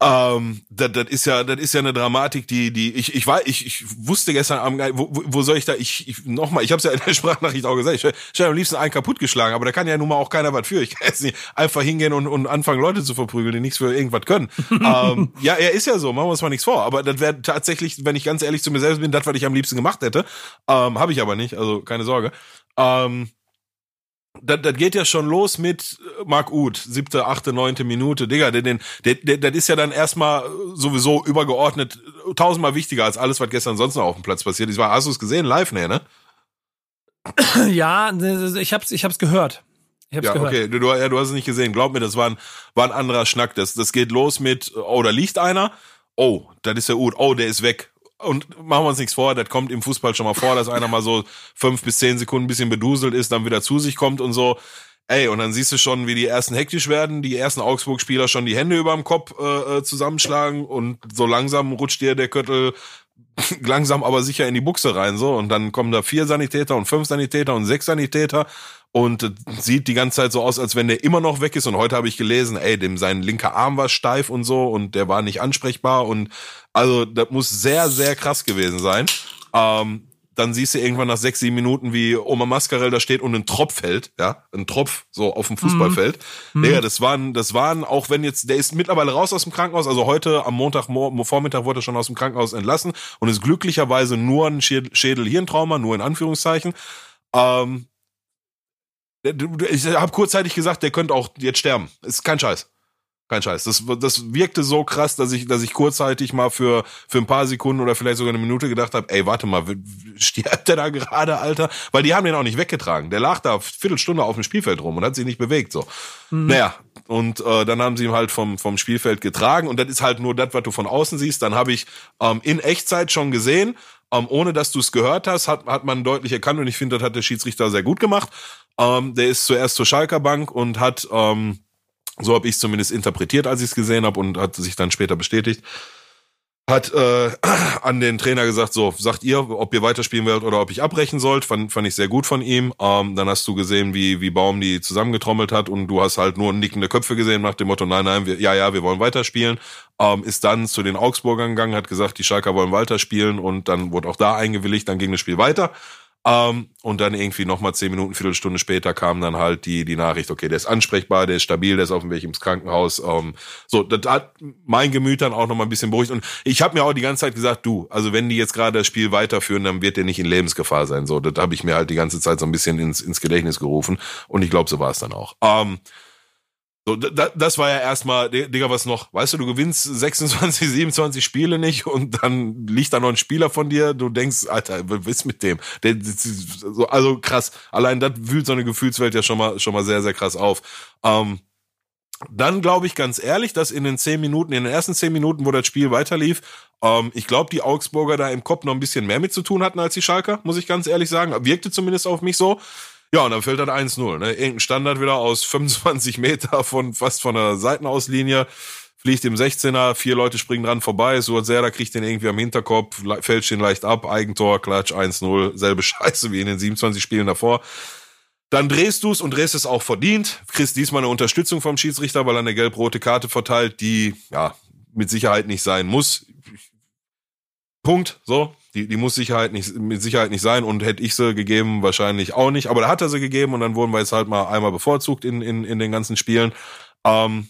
Ähm, das, das ist ja, das ist ja eine Dramatik, die, die ich, ich war, ich, ich wusste gestern Abend, wo, wo soll ich da, ich, ich nochmal, ich habe es ja in der (laughs) Sprachnachricht auch gesagt, ich hätte am liebsten einen kaputtgeschlagen, aber da kann ja nun mal auch keiner was für. Ich kann jetzt nicht einfach hingehen und, und anfangen Leute zu verprügeln, die nichts für irgendwas können. (laughs) ähm, ja, er ist ja so, machen wir uns mal nichts vor. Aber das wäre tatsächlich, wenn ich ganz ehrlich zu mir selbst bin, das, was ich am liebsten gemacht hätte. Ähm, habe ich aber nicht, also keine Sorge. Ähm, das, das geht ja schon los mit äh, Marc Uth, siebte, achte, neunte Minute. Digga, der, der, der, das ist ja dann erstmal sowieso übergeordnet tausendmal wichtiger als alles, was gestern sonst noch auf dem Platz passiert ist. Hast du es gesehen? Live, nee, ne? (clears throat) Ja, ich hab's, ich hab's gehört. Ich hab's ja, gehört. okay, du, ja, du hast es nicht gesehen. Glaub mir, das war ein, war ein anderer Schnack. Das, das geht los mit, oh, da liegt einer. Oh, das ist der Uth. Oh, der ist weg und machen wir uns nichts vor, das kommt im Fußball schon mal vor, dass einer mal so fünf bis zehn Sekunden ein bisschen beduselt ist, dann wieder zu sich kommt und so. Ey, und dann siehst du schon, wie die ersten hektisch werden, die ersten Augsburg-Spieler schon die Hände über dem Kopf äh, äh zusammenschlagen und so langsam rutscht dir der Köttel (laughs) langsam aber sicher in die Buchse rein so und dann kommen da vier Sanitäter und fünf Sanitäter und sechs Sanitäter und äh, sieht die ganze Zeit so aus, als wenn der immer noch weg ist. Und heute habe ich gelesen, ey, dem sein linker Arm war steif und so und der war nicht ansprechbar. Und also das muss sehr, sehr krass gewesen sein. Ähm, dann siehst du irgendwann nach sechs, sieben Minuten, wie Oma Mascarell da steht und ein Tropf fällt, ja, ein Tropf so auf dem Fußballfeld. Mhm. Ja, das waren, das waren, auch wenn jetzt, der ist mittlerweile raus aus dem Krankenhaus, also heute am Montag, Vormittag wurde er schon aus dem Krankenhaus entlassen und ist glücklicherweise nur ein Schädel-Hirntrauma, nur in Anführungszeichen. Ähm, ich habe kurzzeitig gesagt, der könnte auch jetzt sterben. Ist kein Scheiß. Kein Scheiß. Das, das wirkte so krass, dass ich, dass ich kurzzeitig mal für, für ein paar Sekunden oder vielleicht sogar eine Minute gedacht habe, ey, warte mal, stirbt der da gerade, Alter? Weil die haben den auch nicht weggetragen. Der lag da Viertelstunde auf dem Spielfeld rum und hat sich nicht bewegt. so. Mhm. Naja, und äh, dann haben sie ihn halt vom, vom Spielfeld getragen und das ist halt nur das, was du von außen siehst. Dann habe ich ähm, in Echtzeit schon gesehen, ähm, ohne dass du es gehört hast, hat, hat man deutlich erkannt und ich finde, das hat der Schiedsrichter sehr gut gemacht. Ähm, der ist zuerst zur Schalker Bank und hat... Ähm, so habe ich es zumindest interpretiert, als ich es gesehen habe und hat sich dann später bestätigt. Hat äh, (clears throat) an den Trainer gesagt, so, sagt ihr, ob ihr weiterspielen wollt oder ob ich abbrechen sollt. Fand, fand ich sehr gut von ihm. Ähm, dann hast du gesehen, wie, wie Baum die zusammengetrommelt hat und du hast halt nur nickende Köpfe gesehen nach dem Motto, nein, nein, wir, ja, ja, wir wollen weiterspielen. Ähm, ist dann zu den Augsburgern gegangen, hat gesagt, die Schalker wollen weiterspielen und dann wurde auch da eingewilligt, dann ging das Spiel weiter. Ähm, und dann irgendwie nochmal zehn Minuten, Viertelstunde später kam dann halt die, die Nachricht, okay, der ist ansprechbar, der ist stabil, der ist auf dem Weg ins Krankenhaus. Ähm, so, das hat mein Gemüt dann auch nochmal ein bisschen beruhigt. Und ich habe mir auch die ganze Zeit gesagt, du, also wenn die jetzt gerade das Spiel weiterführen, dann wird der nicht in Lebensgefahr sein. So, das habe ich mir halt die ganze Zeit so ein bisschen ins, ins Gedächtnis gerufen. Und ich glaube, so war es dann auch. Ähm, so, da, das war ja erstmal, Digga, was noch? Weißt du, du gewinnst (laughs) 26, 27 Spiele nicht und dann liegt da noch ein Spieler von dir. Du denkst, Alter, was ist mit dem? Der, so, also krass. Allein das wühlt so eine Gefühlswelt ja schon mal, schon mal sehr, sehr krass auf. Ähm, dann glaube ich ganz ehrlich, dass in den zehn Minuten, in den ersten zehn Minuten, wo das Spiel weiterlief, ähm, ich glaube, die Augsburger da im Kopf noch ein bisschen mehr mit zu tun hatten als die Schalker, muss ich ganz ehrlich sagen. Wirkte zumindest auf mich so. Ja, und dann fällt dann 1-0. Ne? Irgendein Standard wieder aus 25 Meter von fast von der Seitenauslinie. Fliegt im 16er, vier Leute springen dran vorbei. Suazerda kriegt den irgendwie am Hinterkopf, fällt den leicht ab, Eigentor, Klatsch 1-0, selbe (laughs) Scheiße wie in den 27 Spielen davor. Dann drehst du's und drehst es auch verdient. Kriegst diesmal eine Unterstützung vom Schiedsrichter, weil er eine gelb-rote Karte verteilt, die ja mit Sicherheit nicht sein muss. Punkt. So, die, die muss Sicherheit nicht, mit Sicherheit nicht sein und hätte ich sie gegeben, wahrscheinlich auch nicht. Aber da hat er sie gegeben und dann wurden wir jetzt halt mal einmal bevorzugt in, in, in den ganzen Spielen. Ähm,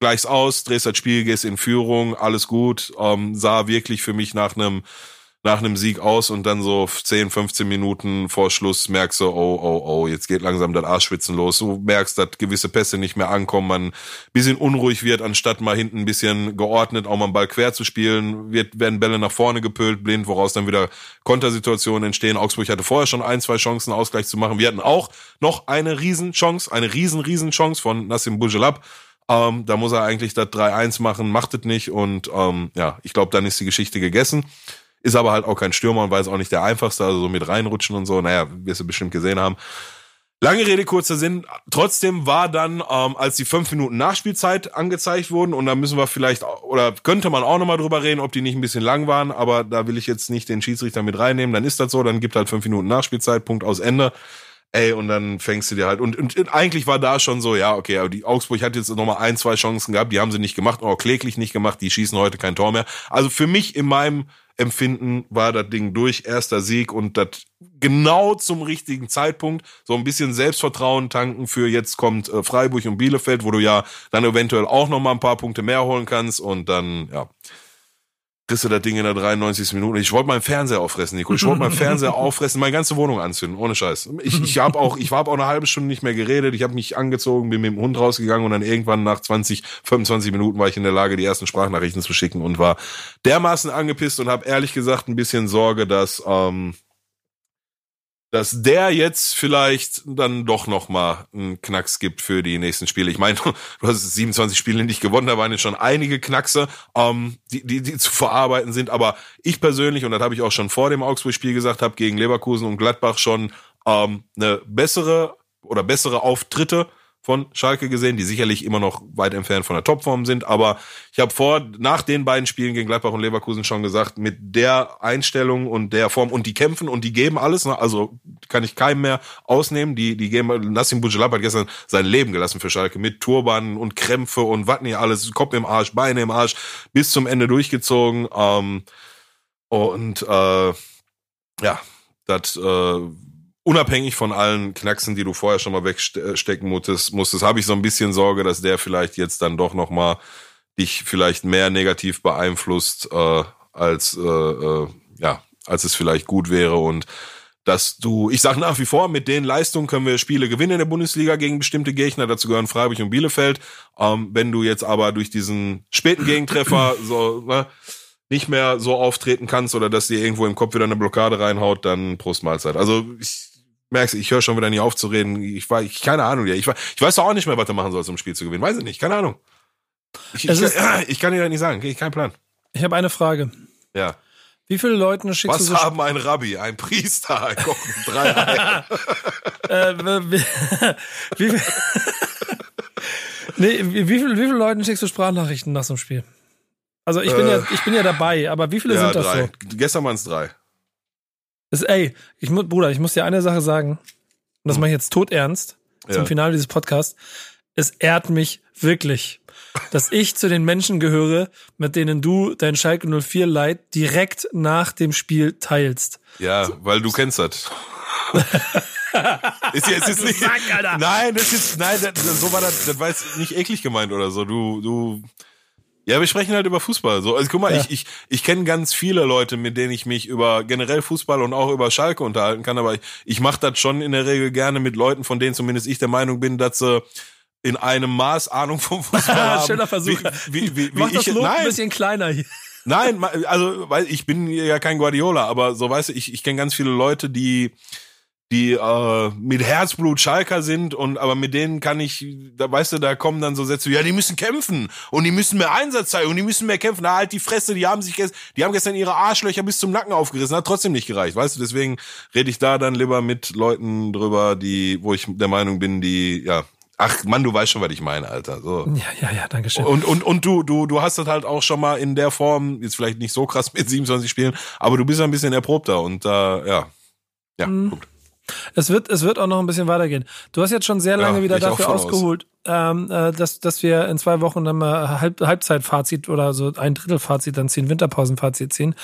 gleichs aus, drehst das Spiel, gehst in Führung, alles gut. Ähm, sah wirklich für mich nach einem nach einem Sieg aus und dann so 10, 15 Minuten vor Schluss merkst du, oh, oh, oh, jetzt geht langsam das Arschschwitzen los. Du merkst, dass gewisse Pässe nicht mehr ankommen, man bisschen unruhig wird, anstatt mal hinten ein bisschen geordnet auch mal einen Ball quer zu spielen, wird, werden Bälle nach vorne gepölt, blind, woraus dann wieder Kontersituationen entstehen. Augsburg hatte vorher schon ein, zwei Chancen, Ausgleich zu machen. Wir hatten auch noch eine Riesenchance, eine riesen, riesen Chance von Nassim Bujelab. Ähm, da muss er eigentlich das 3-1 machen, macht es nicht und ähm, ja, ich glaube, dann ist die Geschichte gegessen. Ist aber halt auch kein Stürmer und jetzt auch nicht der einfachste, also so mit reinrutschen und so. Naja, wirst du bestimmt gesehen haben. Lange Rede, kurzer Sinn. Trotzdem war dann, ähm, als die fünf Minuten Nachspielzeit angezeigt wurden, und da müssen wir vielleicht, oder könnte man auch nochmal drüber reden, ob die nicht ein bisschen lang waren, aber da will ich jetzt nicht den Schiedsrichter mit reinnehmen, dann ist das so, dann gibt halt fünf Minuten Nachspielzeit, Punkt aus Ende. Ey, und dann fängst du dir halt, und, und, und eigentlich war da schon so, ja, okay, aber die Augsburg hat jetzt nochmal ein, zwei Chancen gehabt, die haben sie nicht gemacht, oder kläglich nicht gemacht, die schießen heute kein Tor mehr. Also für mich in meinem Empfinden war das Ding durch, erster Sieg und das genau zum richtigen Zeitpunkt. So ein bisschen Selbstvertrauen tanken für jetzt kommt äh, Freiburg und Bielefeld, wo du ja dann eventuell auch noch mal ein paar Punkte mehr holen kannst und dann, ja, du das Ding in der 93. Minute. Ich wollte meinen Fernseher auffressen, Nico. Ich wollte meinen Fernseher (laughs) auffressen, meine ganze Wohnung anzünden, ohne Scheiß. Ich, ich habe auch, ich war auch eine halbe Stunde nicht mehr geredet. Ich habe mich angezogen, bin mit dem Hund rausgegangen und dann irgendwann nach 20, 25 Minuten war ich in der Lage, die ersten Sprachnachrichten zu schicken und war dermaßen angepisst und habe ehrlich gesagt ein bisschen Sorge, dass ähm, dass der jetzt vielleicht dann doch noch mal einen Knacks gibt für die nächsten Spiele. Ich meine, (laughs) du hast 27 Spiele nicht gewonnen, da waren jetzt schon einige Knackse, ähm, die, die, die zu verarbeiten sind. Aber ich persönlich, und das habe ich auch schon vor dem Augsburg-Spiel gesagt, habe gegen Leverkusen und Gladbach schon ähm, eine bessere oder bessere Auftritte von Schalke gesehen, die sicherlich immer noch weit entfernt von der Topform sind. Aber ich habe vor, nach den beiden Spielen gegen Gladbach und Leverkusen schon gesagt, mit der Einstellung und der Form und die kämpfen und die geben alles, ne? also kann ich keinem mehr ausnehmen. Die, die geben, Nassim Bujelab hat gestern sein Leben gelassen für Schalke mit Turbanen und Krämpfe und was nicht alles, Kopf im Arsch, Beine im Arsch, bis zum Ende durchgezogen. Ähm, und äh, ja, das äh, unabhängig von allen Knacksen, die du vorher schon mal wegstecken musstest, musstest habe ich so ein bisschen Sorge, dass der vielleicht jetzt dann doch noch mal dich vielleicht mehr negativ beeinflusst äh, als äh, äh, ja als es vielleicht gut wäre und dass du, ich sag nach wie vor, mit den Leistungen können wir Spiele gewinnen in der Bundesliga gegen bestimmte Gegner, dazu gehören Freiburg und Bielefeld. Ähm, wenn du jetzt aber durch diesen späten Gegentreffer (clears throat) so ne, nicht mehr so auftreten kannst oder dass dir irgendwo im Kopf wieder eine Blockade reinhaut, dann Prost Mahlzeit. Also ich merkst, ich höre schon wieder nicht auf zu reden. Ich war, ich, keine Ahnung, ja. Ich, ich weiß auch nicht mehr, was du machen sollst, um ein Spiel zu gewinnen. Weiß ich nicht, keine Ahnung. Ich, ich, kann, (clears throat) ich kann dir das nicht sagen, kein Plan. Ich habe eine Frage. Ja. Wie viele Leute schickst Was du so haben ein Rabbi, ein Priester, ein Koch drei Eier? (laughs) äh, wie, wie, (laughs) nee, wie, wie, viel, wie viele Leuten schickst du Sprachnachrichten nach so einem Spiel? Also ich bin Äh, ja, ich bin ja dabei, aber wie viele ja, sind das drei. so? Gestern waren es drei. Das, ey, ich muss, Bruder, ich muss dir eine Sache sagen, und das mache ich jetzt todernst zum Ja. Finale dieses Podcasts. Es ehrt mich wirklich, dass ich zu den Menschen gehöre, mit denen du dein Schalke 04 Leid direkt nach dem Spiel teilst. Ja, weil du kennst das. (laughs) ist jetzt ist nicht, Sack, Alter. Nein, das ist nein, das, so war das, das war jetzt nicht eklig gemeint oder so. Du du ja, wir sprechen halt über Fußball. So, also guck mal, Ja. ich ich ich kenne ganz viele Leute, mit denen ich mich über generell Fußball und auch über Schalke unterhalten kann, aber ich, ich mache das schon in der Regel gerne mit Leuten, von denen zumindest ich der Meinung bin, dass sie in einem Maß Ahnung vom Fußball (laughs) haben. Schöner Versuch. Wie, wie, wie, wie Mach ich, das Lob ein nein, bisschen kleiner hier. Nein, also weil ich bin ja kein Guardiola, aber so weißt du, ich, ich kenne ganz viele Leute, die die äh, mit Herzblut Schalker sind und aber mit denen kann ich, da weißt du, da kommen dann so Sätze, ja, die müssen kämpfen und die müssen mehr Einsatz zeigen und die müssen mehr kämpfen. Na halt die Fresse, die haben sich gest die haben gestern ihre Arschlöcher bis zum Nacken aufgerissen, hat trotzdem nicht gereicht, weißt du, deswegen rede ich da dann lieber mit Leuten drüber, die wo ich der Meinung bin, die ja, ach Mann, du weißt schon, was ich meine, Alter. So. Ja, ja, ja, danke schön. Und, und, und du, du, du hast das halt auch schon mal in der Form, jetzt vielleicht nicht so krass mit (laughs) 27 Spielen, aber du bist ja ein bisschen erprobter und da, ja. Ja, Mhm. gut. Es wird, es wird auch noch ein bisschen weitergehen. Du hast jetzt schon sehr lange Ja, wieder dafür ausgeholt, ähm, äh, dass, dass wir in zwei Wochen dann mal Halb, Halbzeitfazit oder so ein Drittelfazit dann ziehen, Winterpausenfazit ziehen.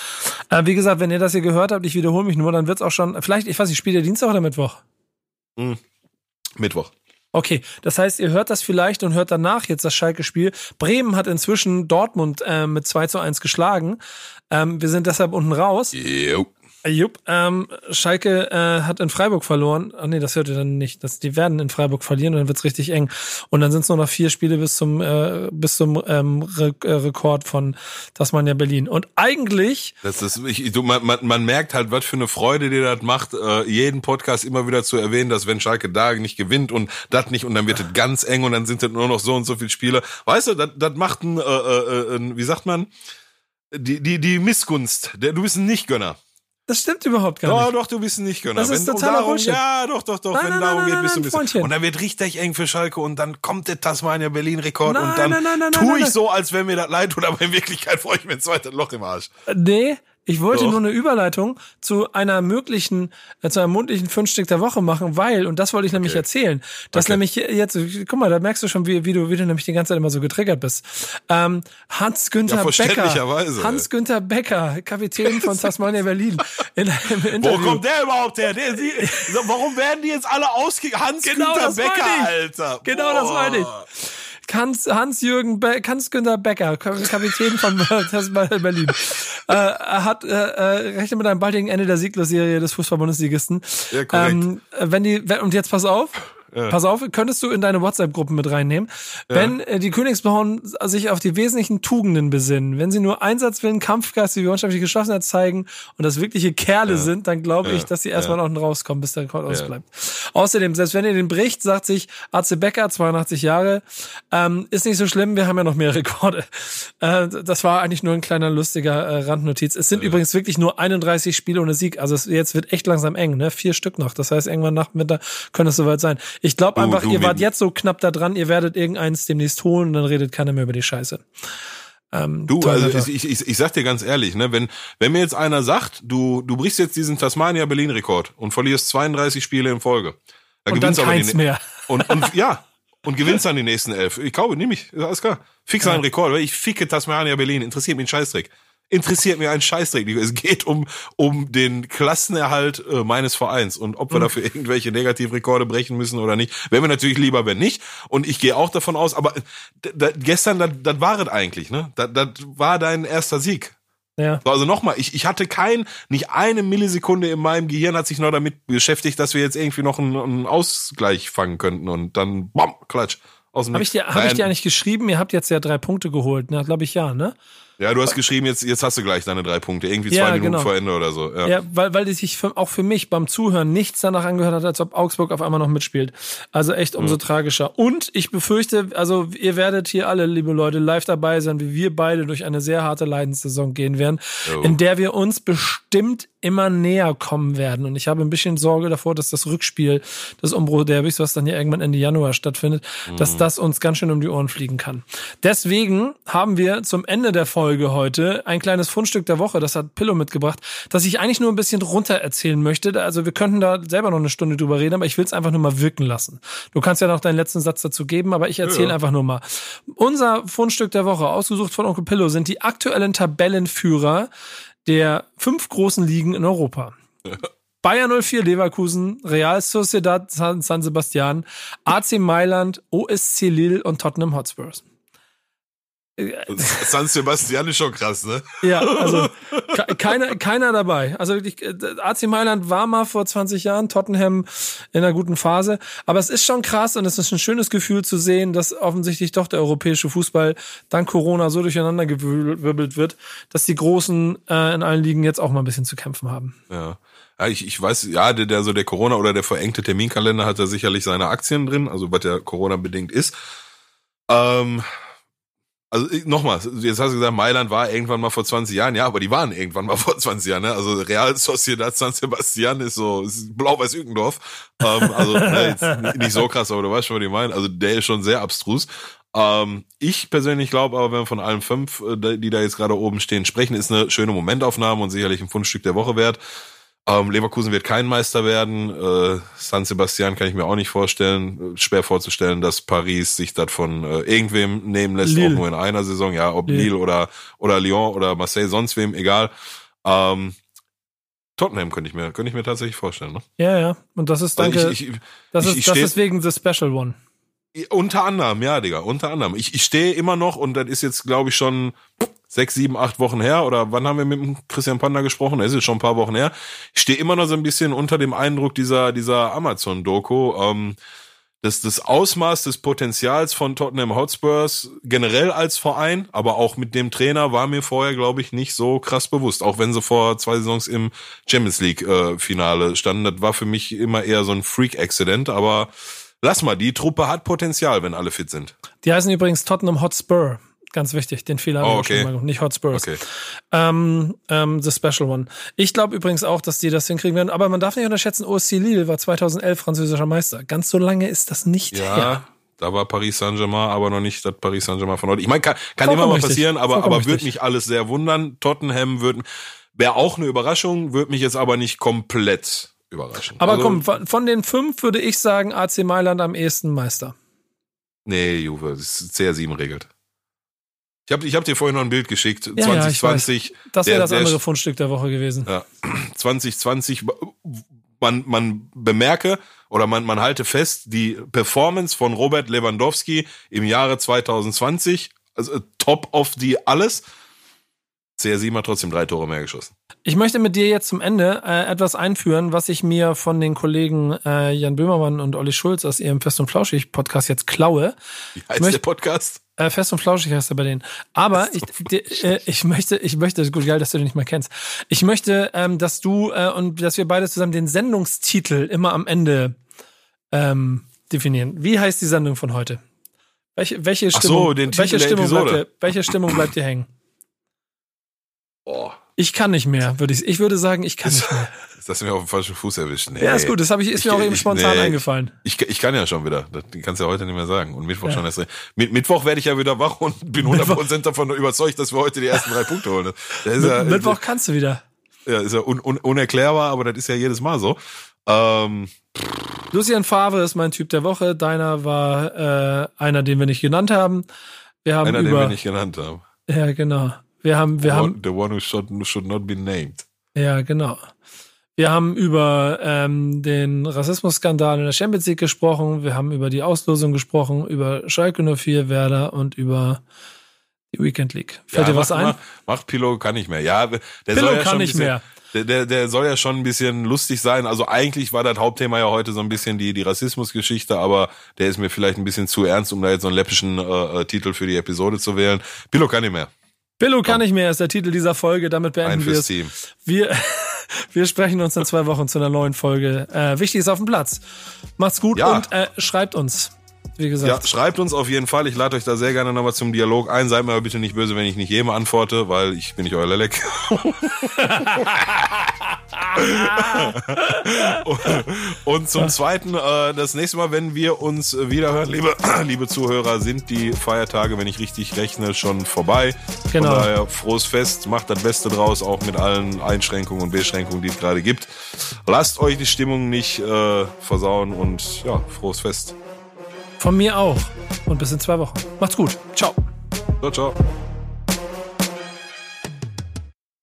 Äh, wie gesagt, wenn ihr das hier gehört habt, ich wiederhole mich nur, dann wird's auch schon, vielleicht, ich weiß nicht, spielt ihr Dienstag oder Mittwoch? Mittwoch. Okay, das heißt, ihr hört das vielleicht und hört danach jetzt das Schalke-Spiel. Bremen hat inzwischen Dortmund äh, mit 2 zu 1 geschlagen. Ähm, wir sind deshalb unten raus. Jo. Jupp, ähm, Schalke äh, hat in Freiburg verloren. Ach nee, das hört ihr dann nicht. Das, die werden in Freiburg verlieren und dann wird's richtig eng. Und dann sind es nur noch vier Spiele bis zum äh, bis zum ähm, Re äh, Rekord von Tasmania Berlin. Und eigentlich, Das ist, ich, du, man, man, man merkt halt, was für eine Freude dir das macht, äh, jeden Podcast immer wieder zu erwähnen, dass wenn Schalke da nicht gewinnt und das nicht und dann wird es ganz eng und dann sind es nur noch so und so viele Spiele. Weißt du, das, macht ein, äh, äh, ein, wie sagt man, die, die, die Missgunst. Du bist ein Nicht-Gönner. Das stimmt überhaupt gar Doch, nicht. doch, du bist ein Nicht-Gönner. Das ist Wenn totaler darum, Bullshit. Ja, doch, doch, doch. Nein, wenn nein, darum nein, geht, bist du ein bisschen. Freundchen. Und dann wird richtig eng für Schalke und dann kommt der Tasmania Berlin-Rekord Nein, und dann tue ich so, als wenn mir das leid tut, aber in Wirklichkeit freue ich mir ein zweites Loch im Arsch. Nee, ich wollte Doch. nur eine Überleitung zu einer möglichen, äh, zu einem mundlichen Fünfstück der Woche machen, weil, und das wollte ich nämlich Okay. erzählen, dass Okay. nämlich jetzt, guck mal, da merkst du schon, wie, wie du, wie du nämlich die ganze Zeit immer so getriggert bist. Ähm, Hans-Günther Ja, Becker. Hans-Günther Becker, Kapitän von (laughs) Tasmania Berlin, in einem Wo Interview. kommt der überhaupt her? Der, die, warum werden die jetzt alle ausge... Hans-Günther Genau Becker. Alter. Genau das meine ich. Hans, Hans-Jürgen, Be Hans-Günther Becker, Kap- Kapitän von (laughs) Berlin, äh, er hat, äh, äh, rechnet mit einem baldigen Ende der Sieglosserie des Fußball-Bundesligisten. Ja, korrekt. Ähm, wenn die, und jetzt pass auf. Pass auf, könntest du in deine WhatsApp-Gruppen mit reinnehmen. Wenn äh, die Königsbauern sich auf die wesentlichen Tugenden besinnen, wenn sie nur Einsatzwillen, Kampfgeist, die wirtschaftliche Geschlossenheit zeigen und das wirkliche Kerle sind, dann glaube ich, dass sie erstmal noch rauskommen, bis der Rekord ausbleibt. Außerdem, selbst wenn ihr den bricht, sagt sich AC Becker, 82 Jahre, ähm, ist nicht so schlimm, wir haben ja noch mehr (laughs) Rekorde. Äh, das war eigentlich nur ein kleiner lustiger äh, Randnotiz. Es sind übrigens wirklich nur 31 Spiele ohne Sieg. Also es, jetzt wird echt langsam eng, ne? Vier Stück noch. Das heißt, irgendwann nach Winter könnte es soweit sein. Ich glaube einfach, du, ihr wart jetzt so knapp da dran, ihr werdet irgendeins demnächst holen und dann redet keiner mehr über die Scheiße. Ähm, Du, toll, also ich, ich, ich sag dir ganz ehrlich, ne, wenn, wenn mir jetzt einer sagt, du, du brichst jetzt diesen Tasmania-Berlin-Rekord und verlierst 32 Spiele in Folge. Dann und dann gewinnst aber die, mehr. Und, und (laughs) ja, und gewinnst dann die nächsten elf. Ich glaube, nehme ich. Ja, Alles klar. Fix einen Rekord, weil ich ficke Tasmania Berlin. Interessiert mich ein Scheißdreck. Interessiert mir ein Scheißdreck. Es geht um, um den Klassenerhalt äh, meines Vereins und ob Mhm. wir dafür irgendwelche Negativrekorde brechen müssen oder nicht. Wäre mir natürlich lieber, wenn nicht. Und ich gehe auch davon aus, aber d- gestern, das war es eigentlich, ne? Das war dein erster Sieg. Ja. So, Also nochmal, ich, ich hatte kein, nicht eine Millisekunde in meinem Gehirn hat sich noch damit beschäftigt, dass wir jetzt irgendwie noch einen, einen Ausgleich fangen könnten und dann, bam, klatsch. Habe ich dir, hab ich dir eigentlich geschrieben, ihr habt jetzt ja drei Punkte geholt, ne? Glaube ich ja, ne? Ja, du hast geschrieben, jetzt, jetzt hast du gleich deine drei Punkte. Irgendwie zwei Ja, Minuten genau. vor Ende oder so. Ja. Ja, weil, weil es sich für, auch für mich beim Zuhören nichts danach angehört hat, als ob Augsburg auf einmal noch mitspielt. Also echt umso tragischer. Und ich befürchte, also ihr werdet hier alle, liebe Leute, live dabei sein, wie wir beide durch eine sehr harte Leidenssaison gehen werden, Jo. in der wir uns bestimmt immer näher kommen werden. Und ich habe ein bisschen Sorge davor, dass das Rückspiel des Umbruch-Derbys, was dann ja irgendwann Ende Januar stattfindet, dass das uns ganz schön um die Ohren fliegen kann. Deswegen haben wir zum Ende der Folge heute ein kleines Fundstück der Woche, das hat Pillow mitgebracht, das ich eigentlich nur ein bisschen runter erzählen möchte. Also wir könnten da selber noch eine Stunde drüber reden, aber ich will es einfach nur mal wirken lassen. Du kannst ja noch deinen letzten Satz dazu geben, aber ich erzähle Ja. einfach nur mal. Unser Fundstück der Woche, ausgesucht von Onkel Pillow, sind die aktuellen Tabellenführer der fünf großen Ligen in Europa. (laughs) Bayern 04 Leverkusen, Real Sociedad San, San Sebastian, AC Mailand, OSC Lille und Tottenham Hotspurs. San Sebastian ist schon krass, ne? Ja, also (laughs) ke- keiner, keiner dabei. Also ich, äh, AC Mailand war mal vor 20 Jahren, Tottenham in einer guten Phase. Aber es ist schon krass und es ist ein schönes Gefühl zu sehen, dass offensichtlich doch der europäische Fußball dank Corona so durcheinander gewirbelt wird, dass die Großen äh, in allen Ligen jetzt auch mal ein bisschen zu kämpfen haben. Ja. Ja, ich, ich weiß, ja, der, der so der Corona oder der verengte Terminkalender hat da sicherlich seine Aktien drin, also was ja Corona bedingt ist. Ähm, also nochmal, jetzt hast du gesagt, Mailand war irgendwann mal vor 20 Jahren, ja, aber die waren irgendwann mal (laughs) vor 20 Jahren, ne? Also Real Sociedad San Sebastian ist so ist Blau-Weiß Ückendorf. Ähm, also ne, jetzt nicht so krass, aber du weißt schon, was ich meine. Also der ist schon sehr abstrus. Ähm, ich persönlich glaube aber, wenn wir von allen fünf, äh, die da jetzt gerade oben stehen, sprechen, ist eine schöne Momentaufnahme und sicherlich ein Fundstück der Woche wert. Ähm, Leverkusen wird kein Meister werden. Äh, San Sebastian kann ich mir auch nicht vorstellen. Äh, Schwer vorzustellen, dass Paris sich das von äh, irgendwem nehmen lässt, Lille. auch nur in einer Saison. Ja, ob Lille. Lille oder, oder Lyon oder Marseille, sonst wem, egal. Ähm, Tottenham könnte ich mir, könnte ich mir tatsächlich vorstellen. Ne? Ja, ja. Und das ist, Also danke, ich, ich, das, ich- ist, das ist wegen The Special One. unter anderem, ja, Digga, unter anderem. Ich, ich stehe immer noch und das ist jetzt, glaube ich, schon sechs, sieben, acht Wochen her. Oder wann haben wir mit Christian Panda gesprochen? Das ist schon ein paar Wochen her. Ich stehe immer noch so ein bisschen unter dem Eindruck dieser, dieser Amazon-Doku. Ähm, das, das Ausmaß des Potenzials von Tottenham Hotspurs generell als Verein, aber auch mit dem Trainer war mir vorher, glaube ich, nicht so krass bewusst. Auch wenn sie vor zwei Saisons im Champions League äh, standen, das war für mich immer eher so ein Freak-Accident. Aber lass mal, die Truppe hat Potenzial, wenn alle fit sind. Die heißen übrigens Tottenham Hotspur. Ganz wichtig, den Fehler Oh, okay. schon mal nicht Hotspurs. Okay. Ähm, ähm, The Special One. Ich glaube übrigens auch, dass die das hinkriegen werden, aber man darf nicht unterschätzen, OSC Lille war 2011 französischer Meister. Ganz so lange ist das nicht Ja, her. da war Paris Saint-Germain, aber noch nicht das Paris Saint-Germain von heute. Ich meine, kann, kann immer mal richtig. passieren, aber, Vollkommen aber würde mich alles sehr wundern. Tottenham würde, wäre auch eine Überraschung, würde mich jetzt aber nicht komplett überraschen. Aber Also, komm, von, von den fünf würde ich sagen, AC Mailand am ehesten Meister. Nee, Juve, das ist CR7 regelt. Ich habe ich hab dir vorhin noch ein Bild geschickt. Ja, ja, ich 2020, Das wäre Der- das der- andere Fundstück der Woche gewesen. Ja, (clears throat) 2020, man, man bemerke oder man, man halte fest, die Performance von Robert Lewandowski im Jahre 2020, also top of die alles. CR7 hat trotzdem drei Tore mehr geschossen. Ich möchte mit dir jetzt zum Ende äh, etwas einführen, was ich mir von den Kollegen äh, Jan Böhmermann und Olli Schulz aus ihrem Fest und Flauschig Podcast jetzt klaue. Wie heißt möchte- der Podcast? Äh, Fest und Flauschig heißt er bei denen. Aber ich, die, äh, ich möchte, ich möchte, ist gut, geil, dass du den nicht mal kennst. Ich möchte, ähm, dass du äh, und dass wir beide zusammen den Sendungstitel immer am Ende ähm, definieren. Wie heißt die Sendung von heute? Welche, welche Ach so, Stimmung, den Titel welche Stimmung bleibt dir, welche Stimmung bleibt dir hängen? Oh. Ich kann nicht mehr, würde ich. Ich würde sagen, ich kann nicht mehr. (laughs) Das hast du mir auf dem falschen Fuß erwischt. Nee. Ja, ist gut. Das habe ich ist mir auch eben spontan nee, eingefallen. Ich, ich kann ja schon wieder. Das kannst du ja heute nicht mehr sagen. Und Mittwoch schon erst. Mit Mittwoch werde ich ja wieder wach und bin (laughs) 100% davon überzeugt, dass wir heute die ersten drei Punkte holen. Mit, ja, Mittwoch kannst du wieder. Ja, ist ja un, un, unerklärbar, aber das ist ja jedes Mal so. Ähm, Lucian Favre ist mein Typ der Woche. Deiner war äh, einer, den wir nicht genannt haben. Wir haben einer, über, den wir nicht genannt haben. Ja, genau. Wir haben, wir the haben, one, the one who should, should not be named. ja, genau. Wir haben über ähm, den Rassismusskandal in der Champions League gesprochen. Wir haben über die Auslosung gesprochen, über Schalke 04, Werder und über die Weekend League. Fällt ja, dir was macht, ein? Macht, macht Pilo kann nicht mehr. Ja, der Pillow soll ja kann schon nicht bisschen, mehr. Der, der, der soll ja schon ein bisschen lustig sein. Also eigentlich war das Hauptthema ja heute so ein bisschen die, die Rassismusgeschichte, aber der ist mir vielleicht ein bisschen zu ernst, um da jetzt so einen läppischen äh, äh, Titel für die Episode zu wählen. Pilo kann nicht mehr. Pillow kann nicht mehr ist der Titel dieser Folge. Damit beenden wir es. Team. Wir, (laughs) wir sprechen uns in zwei Wochen zu einer neuen Folge. Äh, wichtig ist auf dem Platz. Macht's gut Ja. und äh, schreibt uns. Wie Ja, gesagt. schreibt uns auf jeden Fall. Ich lade euch da sehr gerne nochmal zum Dialog ein. Seid mir aber bitte nicht böse, wenn ich nicht jedem antworte, weil ich bin nicht euer Lelek. (laughs) Und zum Zweiten, äh, das nächste Mal, wenn wir uns wieder hören, liebe, (clears throat) liebe Zuhörer, sind die Feiertage, wenn ich richtig rechne, schon vorbei. Genau. Von daher frohes Fest, macht das Beste draus, auch mit allen Einschränkungen und Beschränkungen, die es gerade gibt. Lasst euch die Stimmung nicht äh, versauen und ja, frohes Fest. Von mir auch. Und bis in zwei Wochen. Macht's gut. Ciao. Ciao, ciao.